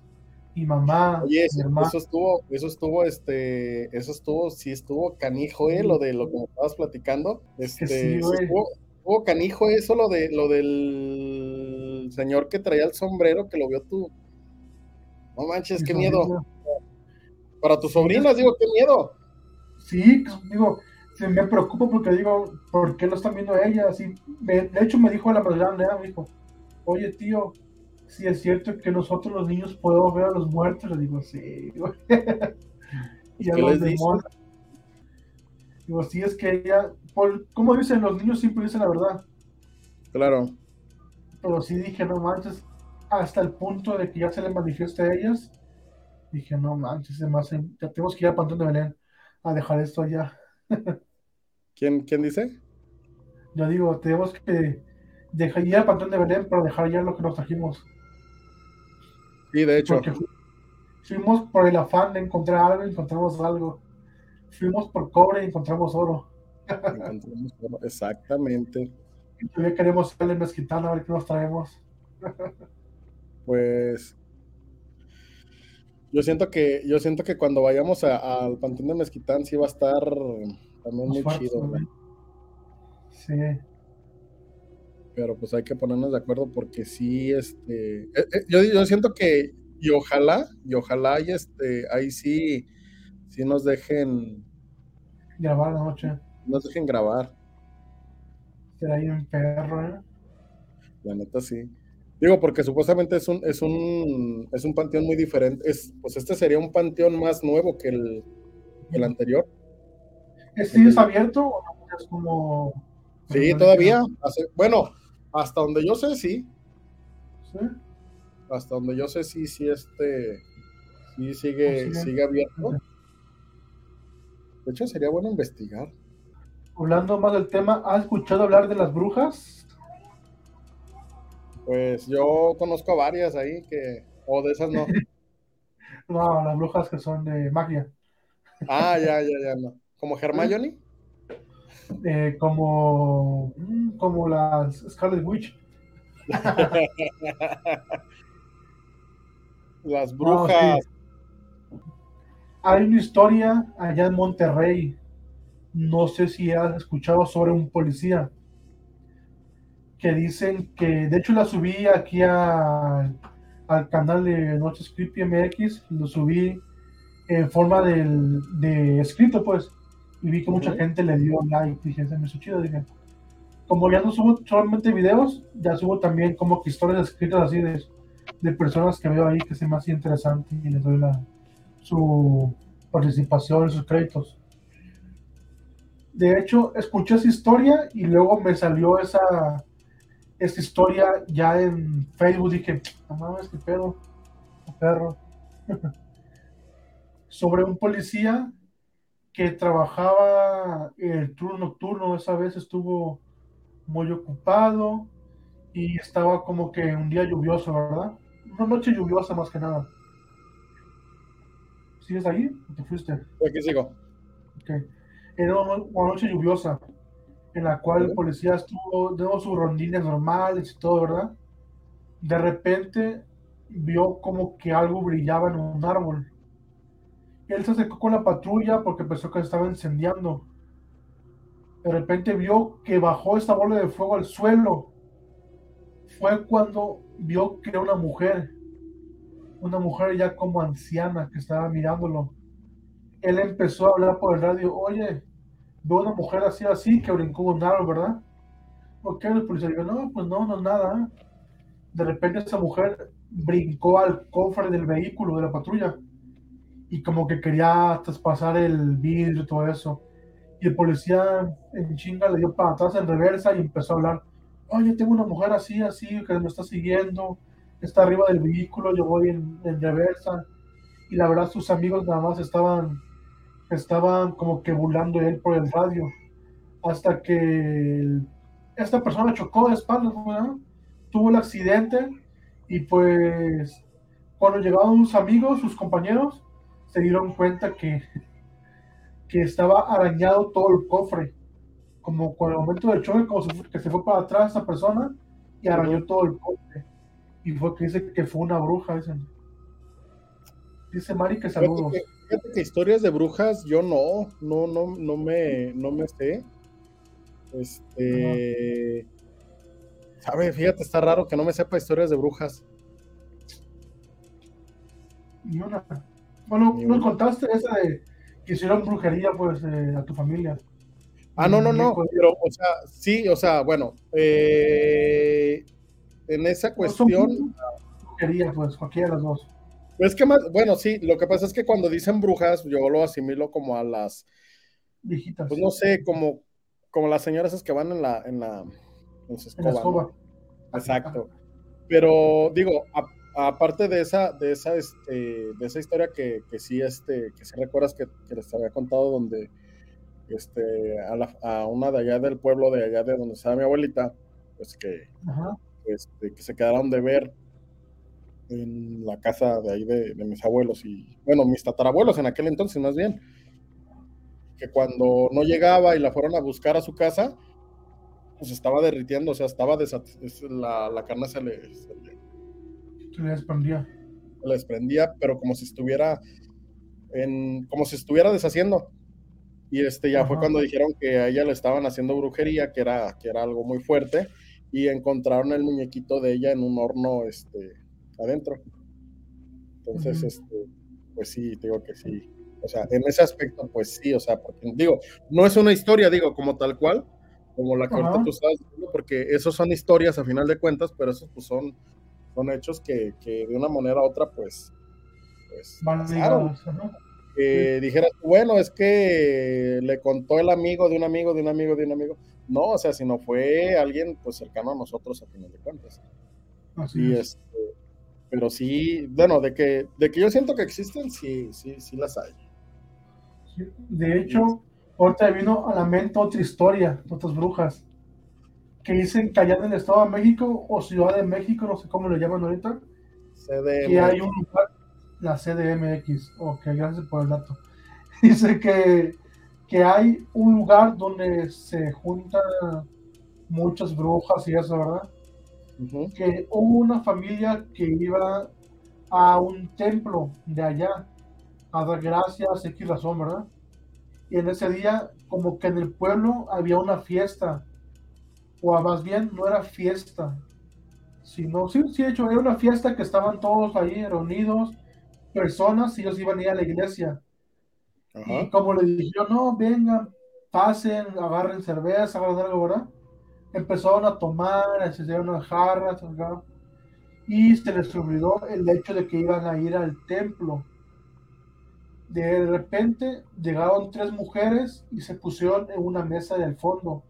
mi mamá, Oye, mi eso, estuvo, eso estuvo, este, eso estuvo, sí estuvo canijo, eh, lo de lo que me estabas platicando. Este, sí, sí estuvo, estuvo canijo eso, lo de lo del señor que traía el sombrero, que lo vio tú. No manches, qué miedo. Para tus sobrinas, digo, qué miedo. Sí, digo, se me preocupa porque digo, ¿por qué lo están viendo ella? Así, me- de hecho, me dijo la madrugada, me dijo, oye, tío, si es cierto que nosotros los niños podemos ver a los muertos, le digo, sí, y a ¿Qué los demonios. Digo, sí, es que ella, por, como dicen, los niños siempre dicen la verdad, Claro. pero sí dije, no manches, hasta el punto de que ya se le manifiesta a ellas, dije, no manches, además, ya tenemos que ir a Pantón de Belén a dejar esto allá. ¿Quién, quién dice? Yo digo, tenemos que dejar ir al Pantón de Belén para dejar ya lo que nos trajimos. Sí, de hecho. Porque fuimos por el afán de encontrar algo encontramos algo. Fuimos por cobre y encontramos oro. Exactamente. Todavía queremos ir al mezquitano a ver qué nos traemos. Pues yo siento que, yo siento que cuando vayamos al Panteón de Mezquitán sí va a estar también muy chido. Sí, Pero pues hay que ponernos de acuerdo porque sí, este, eh, eh, yo, yo siento que, y ojalá, y ojalá y este, ahí sí, sí nos dejen, grabar la noche. Nos dejen grabar, Será un perro, ¿eh? la neta sí. Digo, porque supuestamente es un, es un, es un panteón muy diferente. Es, pues este sería un panteón más nuevo que el, el anterior. ¿Este sí es abierto o no? es como. Sí, todavía. hace- bueno, hasta donde yo sé, sí. Sí. Hasta donde yo sé, sí, sí, este, sí sigue, sigue abierto. De hecho, sería bueno investigar. Hablando más del tema, ¿has escuchado hablar de las brujas? Pues yo conozco varias ahí que, o de esas no. No, las brujas que son de magia. Ah, ya, ya, ya, no. ¿Como Hermione? Eh, como, mm, como las Scarlet Witch. Las No, brujas. sí. Hay una historia allá en Monterrey. No sé si has escuchado sobre un policía que dicen que, de hecho la subí aquí a- al canal de Noches Creepy MX, lo subí en forma del- de escrito pues, y vi que mucha gente le dio like, dije, se me hizo chido, dije, como ya no subo solamente videos, ya subo también como que historias escritas así de, de personas que veo ahí que se me hace interesante y les doy la, su participación, sus créditos. De hecho, escuché esa historia y luego me salió esa, esa historia ya en Facebook. Dije, no mames, qué pedo, qué perro. Sobre un policía que trabajaba el turno nocturno. Esa vez estuvo muy ocupado y estaba como que un día lluvioso, ¿verdad? Una noche lluviosa más que nada. ¿Sigues ahí? ¿O te fuiste? Aquí sigo. Ok. Era una, noche lluviosa en la cual el policía estuvo, dio sus rondines normales y todo, ¿verdad? De repente vio como que algo brillaba en un árbol. Él se acercó con la patrulla porque pensó que se estaba incendiando. De repente vio que bajó esta bola de fuego al suelo. Fue cuando vio que era una mujer. Una mujer ya como anciana que estaba mirándolo él empezó a hablar por el radio, oye, veo una mujer así, así, que brincó un árbol, ¿verdad? Ok, el policía dijo, no, pues no, no es nada. ¿eh?". De repente esa mujer brincó al cofre del vehículo de la patrulla y como que quería traspasar el vidrio y todo eso. Y el policía en chinga le dio para atrás en reversa y empezó a hablar, oye, tengo una mujer así, así, que me está siguiendo, está arriba del vehículo, yo voy en, en reversa. Y la verdad sus amigos nada más estaban estaban como que burlando de él por el radio. Hasta que el- esta persona chocó de espaldas, ¿verdad? tuvo el accidente y pues cuando llegaron sus amigos, sus compañeros, se dieron cuenta que, que estaba arañado todo el cofre. Como con el momento del choque, como se fue- que se fue para atrás esa persona y arañó todo el cofre. Y fue que dice que fue una bruja, dicen. Dice Mari que saludos. Fíjate que, historias de brujas, yo no, no, no, no me, no me sé. Este. Sabe, fíjate, está raro que no me sepa historias de brujas. Ni una. Bueno, nos contaste esa de que hicieron brujería, pues, eh, a tu familia. Ah, no, no, no, pero, o sea, sí, o sea, bueno, eh, en esa cuestión. brujería, pues, cualquiera de las dos. Es que más, bueno, sí, lo que pasa es que cuando dicen brujas, yo lo asimilo como a las. Viejitas. Pues no sé, como, como las señoras esas que van en la, en la, en su escoba. Exacto. Pero digo, aparte de esa, de esa, este, de esa historia que, que sí, este, que sí recuerdas que, que, les había contado donde este, a, una de allá del pueblo de allá de donde estaba mi abuelita, pues que, este, que se quedaron de ver en la casa de ahí de, mis abuelos y, bueno, mis tatarabuelos en aquel entonces más bien, que cuando no llegaba y la fueron a buscar a su casa, pues estaba derritiendo, o sea, estaba la, la carne se le, se le, desprendía. Se le desprendía, pero como si estuviera en, como si estuviera deshaciendo. Y este ya fue cuando dijeron que a ella le estaban haciendo brujería, que era, que era algo muy fuerte, y encontraron el muñequito de ella en un horno este, adentro. Entonces, este, pues sí, digo que sí. O sea, en ese aspecto, pues sí, o sea, porque digo, no es una historia, digo, como tal cual, como la que tú estabas diciendo, porque esos son historias a final de cuentas, pero esos pues son, son hechos que, que de una manera u otra, pues, pues pasaron. Que dijeras, bueno, es que le contó el amigo de un amigo, de un amigo, de un amigo. No, o sea, si no fue alguien pues cercano a nosotros a final de cuentas. Así es. Este, pero sí, bueno, de que, de que yo siento que existen, sí, sí, sí las hay. De hecho, ahorita vino a la mente otra historia, otras brujas, que dicen que allá en el Estado de México o Ciudad de México, no sé cómo le llaman ahorita, que hay un lugar, la CDMX, ok, gracias por el dato. Dice que, que hay un lugar donde se juntan muchas brujas y eso, ¿verdad? Que hubo una familia que iba a un templo de allá a dar gracias, X razón, ¿verdad? Y en ese día, como que en el pueblo había una fiesta, o más bien no era fiesta, sino, sí, sí, de hecho, era una fiesta que estaban todos ahí reunidos, personas, y ellos iban a ir a la iglesia. Y como le dijeron, no, vengan, pasen, agarren cerveza, agarren algo, ¿verdad? Empezaron a tomar, se dieron unas jarras, y se les olvidó el hecho de que iban a ir al templo. De repente llegaron tres mujeres y se pusieron en una mesa del fondo.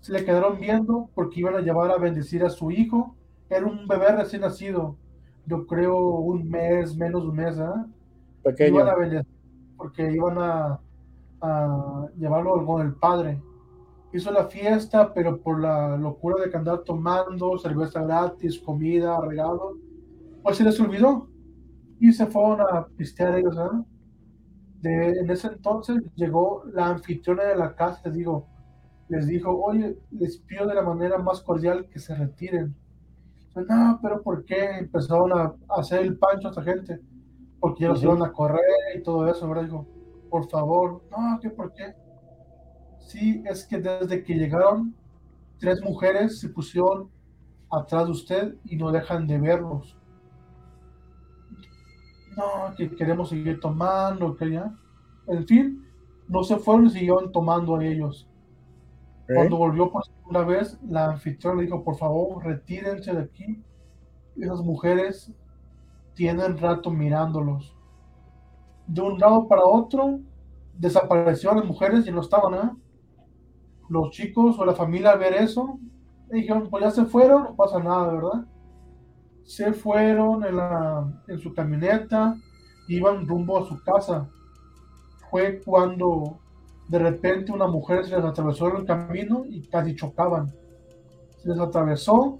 Se le quedaron viendo porque iban a llevar a bendecir a su hijo. Era un bebé recién nacido, yo creo un mes, menos de un mes, ¿eh? Pequeño. Iban a bendecir porque iban a, a llevarlo con el padre hizo la fiesta, pero por la locura de que andar tomando, cerveza gratis, comida, regalo, pues se les olvidó y se fueron a pistear ellos. De, en ese entonces llegó la anfitriona de la casa, les digo, les dijo, oye, les pido de la manera más cordial que se retiren. No, pero ¿por qué empezaron a hacer el pancho a esta gente? Porque ellos iban a correr y todo eso, ¿verdad? Digo, por favor, no, ¿qué por qué? Sí, es que desde que llegaron, tres mujeres se pusieron atrás de usted y no dejan de verlos. No, que queremos seguir tomando, que ya. En fin, no se fueron y siguieron tomando a ellos. Cuando volvió por segunda vez, la anfitriona le dijo, por favor, retírense de aquí. Esas mujeres tienen rato mirándolos. De un lado para otro, desaparecieron las mujeres y no estaban, ¿eh? Los chicos o la familia ver eso, dijeron, pues ya se fueron, no pasa nada, ¿verdad? Se fueron en, la, en su camioneta, iban rumbo a su casa. Fue cuando de repente una mujer se les atravesó en el camino y casi chocaban. Se les atravesó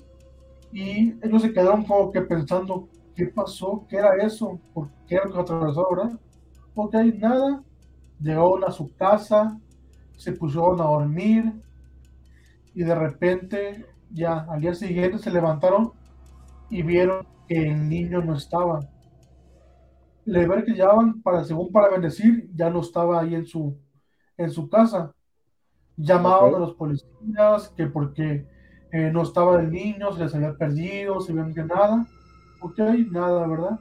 y ellos se quedaron como que pensando, ¿qué pasó? ¿Qué era eso? ¿Por qué era lo que atravesó, verdad? Porque hay nada. Llegaron a su casa, se pusieron a dormir y de repente ya al día siguiente se levantaron y vieron que el niño no estaba. le ver que llevaban para, según para bendecir, ya no estaba ahí en su, en su casa. Llamaban a los policías que porque eh, no estaba el niño, se les había perdido, se veían que nada. Ok, nada, ¿verdad?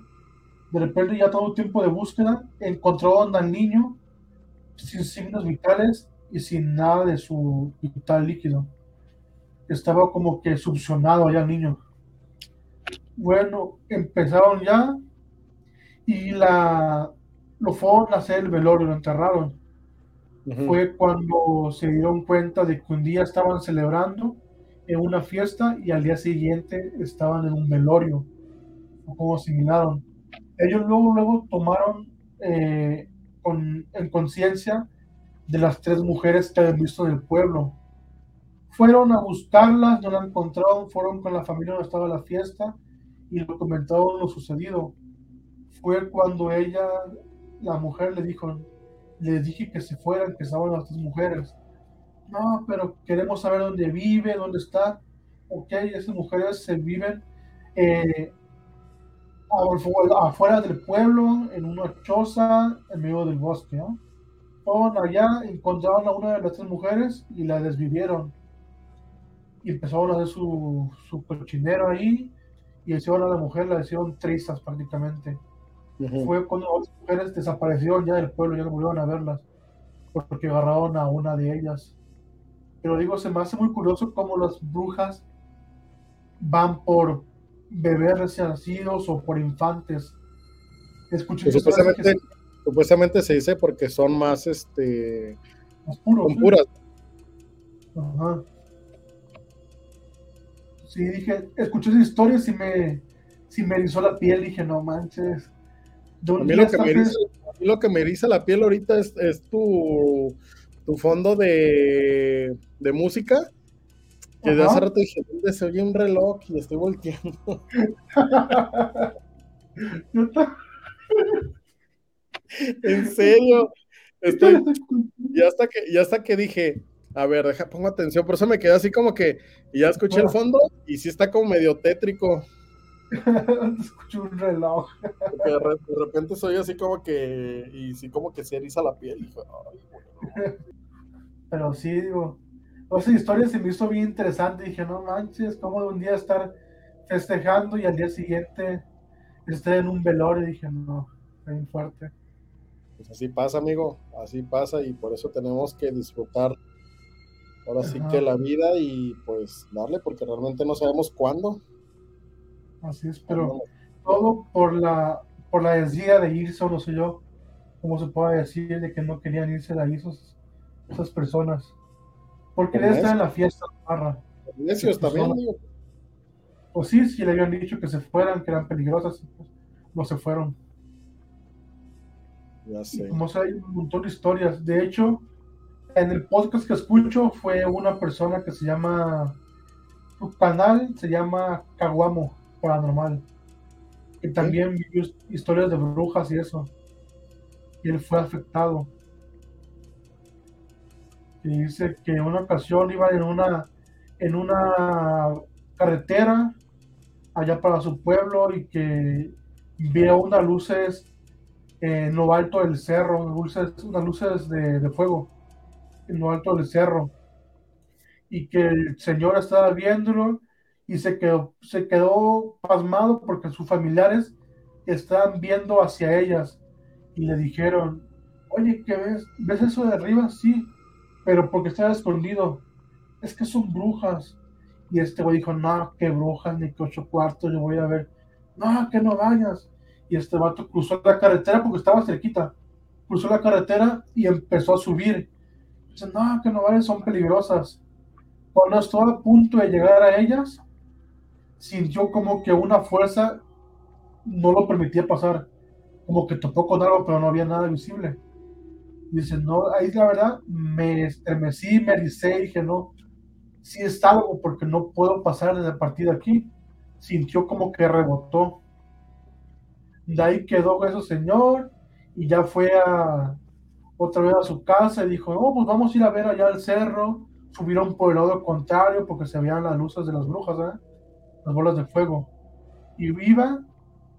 De repente ya todo tiempo de búsqueda, encontraron al niño sin signos vitales y sin nada de su vital líquido. Estaba como que succionado ya el niño. Bueno, empezaron ya y la lo fueron a hacer el velorio, lo enterraron. Fue cuando se dieron cuenta de que un día estaban celebrando en una fiesta y al día siguiente estaban en un velorio, como asimilaron. Ellos luego, luego tomaron eh, con, en conciencia de las tres mujeres que habían visto en el pueblo. Fueron a buscarlas, no la encontraron, fueron con la familia donde estaba la fiesta y lo comentaron lo sucedido. Fue cuando ella, la mujer, le dijo, le dije que se fueran, que estaban las tres mujeres. No, pero queremos saber dónde vive, dónde está. Ok, esas mujeres se viven eh, afuera del pueblo, en una choza, en medio del bosque. ¿no? Fueron allá, encontraron a una de las tres mujeres y la desvivieron. Y empezaron a hacer su, su cochinero ahí y hicieron a la mujer, la hicieron tristas prácticamente. Fue cuando las mujeres desaparecieron ya del pueblo, ya no volvieron a verlas, porque agarraron a una de ellas. Pero digo, se me hace muy curioso cómo las brujas van por bebés recién nacidos o por infantes. Escuché pues supuestamente, supuestamente se dice porque son más este más puros, puras. Ajá. Sí, dije, escuché esa historia y me, si me erizó la piel, dije, no manches. A mí, lo que, me eriza, lo que me eriza la piel ahorita es, es tu, tu, fondo de, de música. Que de hace rato dije, se oye un reloj y estoy volteando. en serio. Estoy, ya hasta que, ya hasta que dije, a ver, deja, pongo atención, por eso me quedé así como que, ya escuché el fondo y sí está como medio tétrico. Escuché un reloj. de, repente soy así como que, y sí como que se eriza la piel. Pero sí, digo, esa historia se me hizo bien interesante. Dije, no manches, como de un día estar festejando y al día siguiente estar en un velorio. Dije, no, bien fuerte. Pues así pasa, amigo, así pasa y por eso tenemos que disfrutar ahora sí que la vida y pues darle, porque realmente no sabemos cuándo. Así es, pero todo por la por la desía de irse, o no sé yo, cómo se puede decir, de que no querían irse de ahí esos, esas personas. Porque querían estar en la fiesta barra. Necios también, amigo. Pues sí, sí le habían dicho que se fueran, que eran peligrosas, pues no se fueron. Ya sé. como se hay un montón de historias. De hecho, en el podcast que escucho fue una persona que se llama, su canal se llama Caguamo Paranormal, que también vivió historias de brujas y eso. Y él fue afectado. Y dice que en una ocasión iba en una, en una carretera allá para su pueblo y que vio unas luces en lo alto del cerro, luces, unas luces de, de fuego en lo alto del cerro y que el señor estaba viéndolo y se quedó, se quedó pasmado porque sus familiares estaban viendo hacia ellas y le dijeron, oye, ¿qué ves? ¿Ves eso de arriba? Sí, pero porque estaba escondido. Es que son brujas. Y este güey dijo, no, qué brujas, ni que ocho cuartos, yo voy a ver. No, que no vayas. Y este vato cruzó la carretera porque estaba cerquita. Cruzó la carretera y empezó a subir Dicen, no, que no vayas, son peligrosas. Cuando estuvo a punto de llegar a ellas, sintió como que una fuerza no lo permitía pasar. Como que topó con algo, pero no había nada visible. Dice, no, ahí la verdad me estremecí, me dije, no, sí está algo porque no puedo pasar desde partir de aquí. Sintió como que rebotó. De ahí quedó eso, señor, y ya fue a, otra vez a su casa y dijo, oh, pues vamos a ir a ver allá al cerro. Subieron por el lado contrario porque se veían las luces de las brujas, ¿eh? las bolas de fuego. Y iba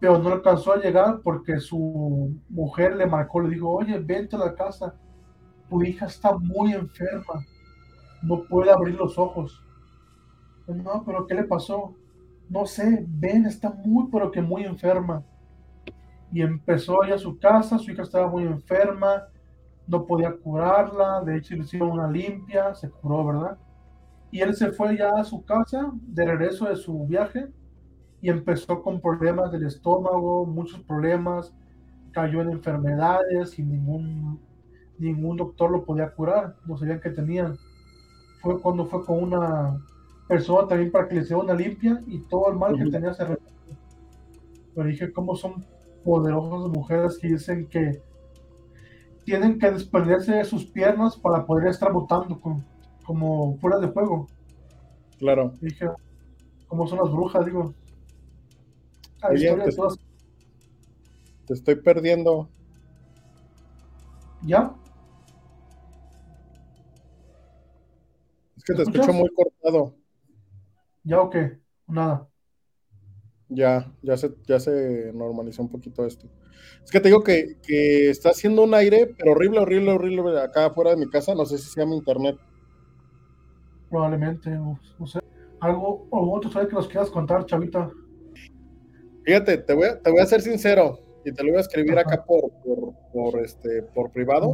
pero no alcanzó a llegar porque su mujer le marcó, le dijo, oye, vente a la casa, tu hija está muy enferma, no puede abrir los ojos. No, pero ¿qué le pasó? No sé, ven, está muy, pero que muy enferma. Y empezó ir a su casa, su hija estaba muy enferma, no podía curarla, de hecho le hicieron una limpia, se curó, ¿verdad? Y él se fue ya a su casa de regreso de su viaje y empezó con problemas del estómago, muchos problemas, cayó en enfermedades y ningún, ningún doctor lo podía curar, no sabían que tenía. Fue cuando fue con una persona también para que le hiciera una limpia y todo el mal que tenía se resolvió. Pero dije, ¿cómo son poderosas mujeres que dicen que tienen que desprenderse de sus piernas para poder estar botando con, como fuera de juego. Claro. Dije, como son las brujas, digo. te, estoy perdiendo. ¿Ya? Es que te escucho muy cortado. ¿Ya o qué? Nada. Ya, ya se, ya se normalizó un poquito esto. Es que te digo que, que está haciendo un aire, pero horrible, horrible, horrible acá afuera de mi casa. No sé si se llama internet probablemente, no, sé, algo o otro sabe que nos quieras contar, chavita. Fíjate, te voy a, te voy a ser sincero y te lo voy a escribir acá por, por, este, por privado.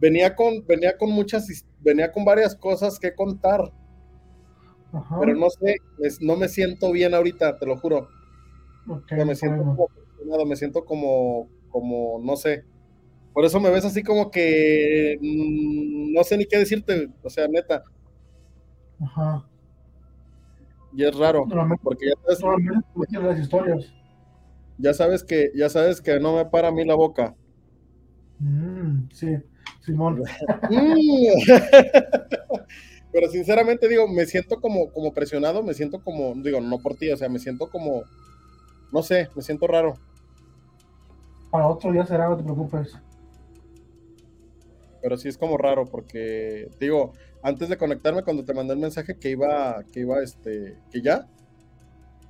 Venía con, venía con muchas, venía con varias cosas que contar. Pero no sé, no me siento bien ahorita, te lo juro. me siento como, me siento como, como, no sé. Por eso me ves así como que mm, no sé ni qué decirte, o sea, neta. Ajá. Y es raro, porque ya sabes, las historias. Ya sabes que, ya sabes que no me para a mí la boca. Mm, sí, Simón. Pero sinceramente digo, me siento como, como presionado, me siento como, digo, no por ti, o sea, me siento como, no sé, me siento raro. Para otro día será, no te preocupes pero sí es como raro porque, digo, antes de conectarme, cuando te mandé el mensaje que iba, que iba, este, que ya.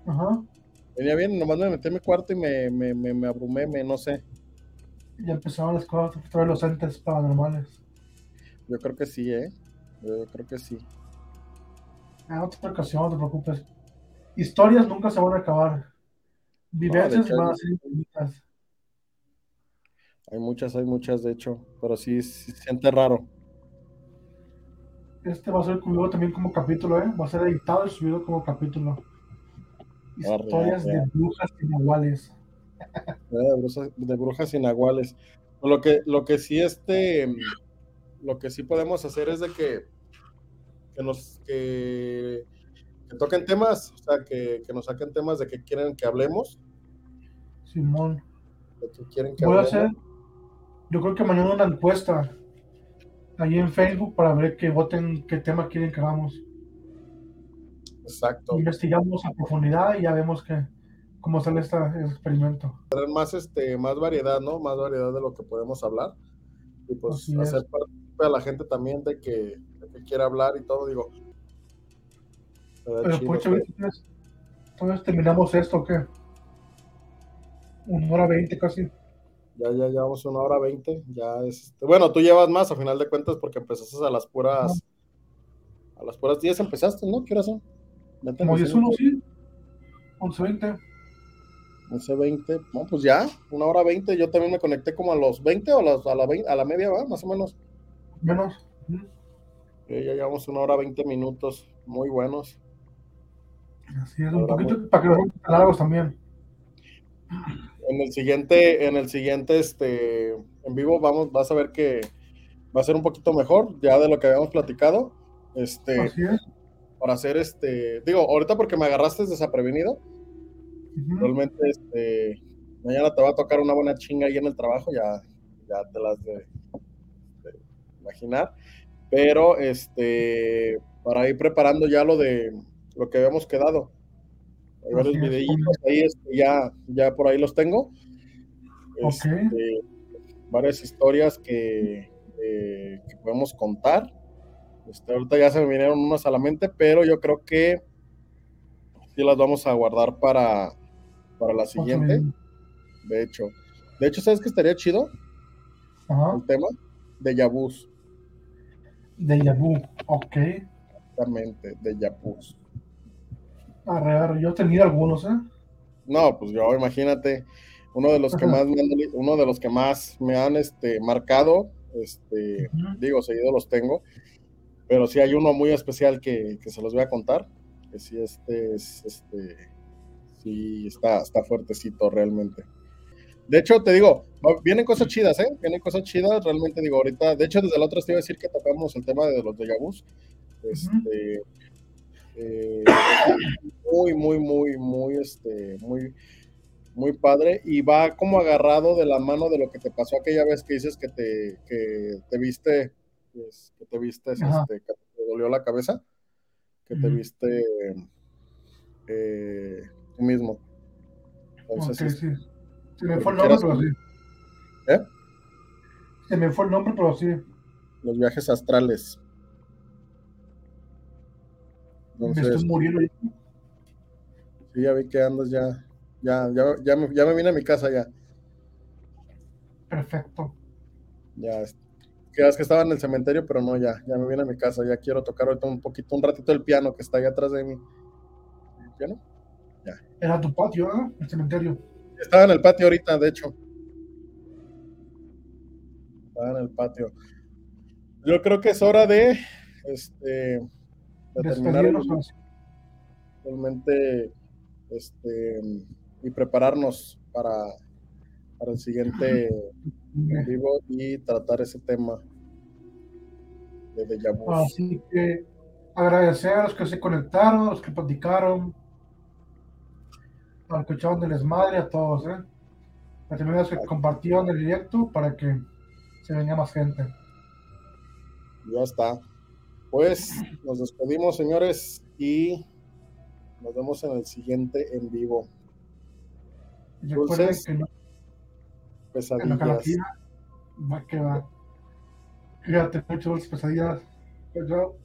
Ajá. Venía bien, nomás me metí en mi cuarto y me, me, me, abrumé, me, no sé. Ya empezaron las cosas, todos los entes paranormales. Yo creo que sí, ¿eh? Yo creo que sí. En otra ocasión, no te preocupes. Historias nunca se van a acabar. Vivencias van a ser infinitas. Hay muchas, hay muchas, de hecho, pero sí, se siente raro. Este va a ser conmigo también como capítulo, ¿eh? Va a ser editado y subido como capítulo. Historias de brujas inaguales. De brujas, de brujas inaguales. Lo que, lo que sí, este, lo que sí podemos hacer es de que, que nos, que, toquen temas, o sea, que, nos saquen temas de que quieren que hablemos. Simón. De que quieren que Voy a hacer yo creo que mañana una encuesta ahí en Facebook para ver que voten qué tema quieren que hagamos. Exacto. Investigamos a profundidad y ya vemos que cómo sale este experimento. Tener más este más variedad, ¿no? Más variedad de lo que podemos hablar. Y pues hacer parte a la gente también de que, de quiera hablar y todo, digo. Pero pues, entonces terminamos esto, ¿o ¿qué? Una hora veinte casi. Ya, ya llevamos una hora veinte. Ya es, este, bueno, tú llevas más a final de cuentas porque empezaste a las puras, a las puras 10 empezaste, ¿no? ¿Qué horas son? Como 10 uno, sí. 11.20. 11.20, no, pues ya, una hora 20. Yo también me conecté como a los 20 o a, a, la, a la media, ¿va? Más o menos. Menos. ya llevamos una hora 20 minutos, muy buenos. Así es, un poquito para que los largos también en el siguiente, en el siguiente este, en vivo vamos, vas a ver que va a ser un poquito mejor ya de lo que habíamos platicado. Este, para hacer este, digo, ahorita porque me agarraste desaprevenido. Realmente, este, mañana te va a tocar una buena chinga ahí en el trabajo, ya, ya te las de, imaginar. Pero, este, para ir preparando ya lo de lo que habíamos quedado hay varios videitos ahí, este, ya, ya por ahí los tengo. Este, varias historias que, que podemos contar. Este, ahorita ya se me vinieron unas a la mente, pero yo creo que sí las vamos a guardar para, para la siguiente. De hecho, de hecho, ¿sabes qué estaría chido? Ajá. El tema de Yabus. De Yabu, ok. Exactamente, de Yabus. Arre, yo he tenido algunos, ¿eh? No, pues yo, imagínate, uno de los que más me han, uno de los que más me han este, marcado, este, digo, seguido los tengo, pero sí hay uno muy especial que, que, se los voy a contar, que sí este es, este, sí está, está fuertecito realmente. De hecho, te digo, vienen cosas chidas, ¿eh? Vienen cosas chidas, realmente digo, ahorita, de hecho, desde la otra te iba a decir que tocamos el tema de los de Yabus. Este, eh, muy, muy, muy, muy, este, muy, muy padre. Y va como agarrado de la mano de lo que te pasó aquella vez que dices que te, que te viste, pues, que te viste, este, que te dolió la cabeza, que te viste eh, tú mismo. Entonces, sí. Se me fue el nombre, pero sí. ¿Eh? Se me fue el nombre, pero sí. Los viajes astrales. Entonces, me estoy muriendo. Sí, ya vi que andas ya. Ya, ya, ya, me, ya me vine a mi casa ya. Perfecto. Ya, quedas que estaba en el cementerio, pero no, ya, ya me vine a mi casa. Ya quiero tocar ahorita un poquito, un ratito el piano que está ahí atrás de mí. ¿El piano? Ya. Era tu patio, ¿eh? El cementerio. Estaba en el patio ahorita, de hecho. Estaba en el patio. Yo creo que es hora de, este, de terminar realmente este, y prepararnos para, para el siguiente en vivo y tratar ese tema de Así que agradecer a los que se conectaron, a los que platicaron, los que desmadre, a todos, ¿eh? A los que compartieron el directo para que se venga más gente. Ya está. Pues nos despedimos, señores, y nos vemos en el siguiente en vivo. Recuerden que no, pesadillas. va que va. Cuídate mucho, pesadillas. Chao.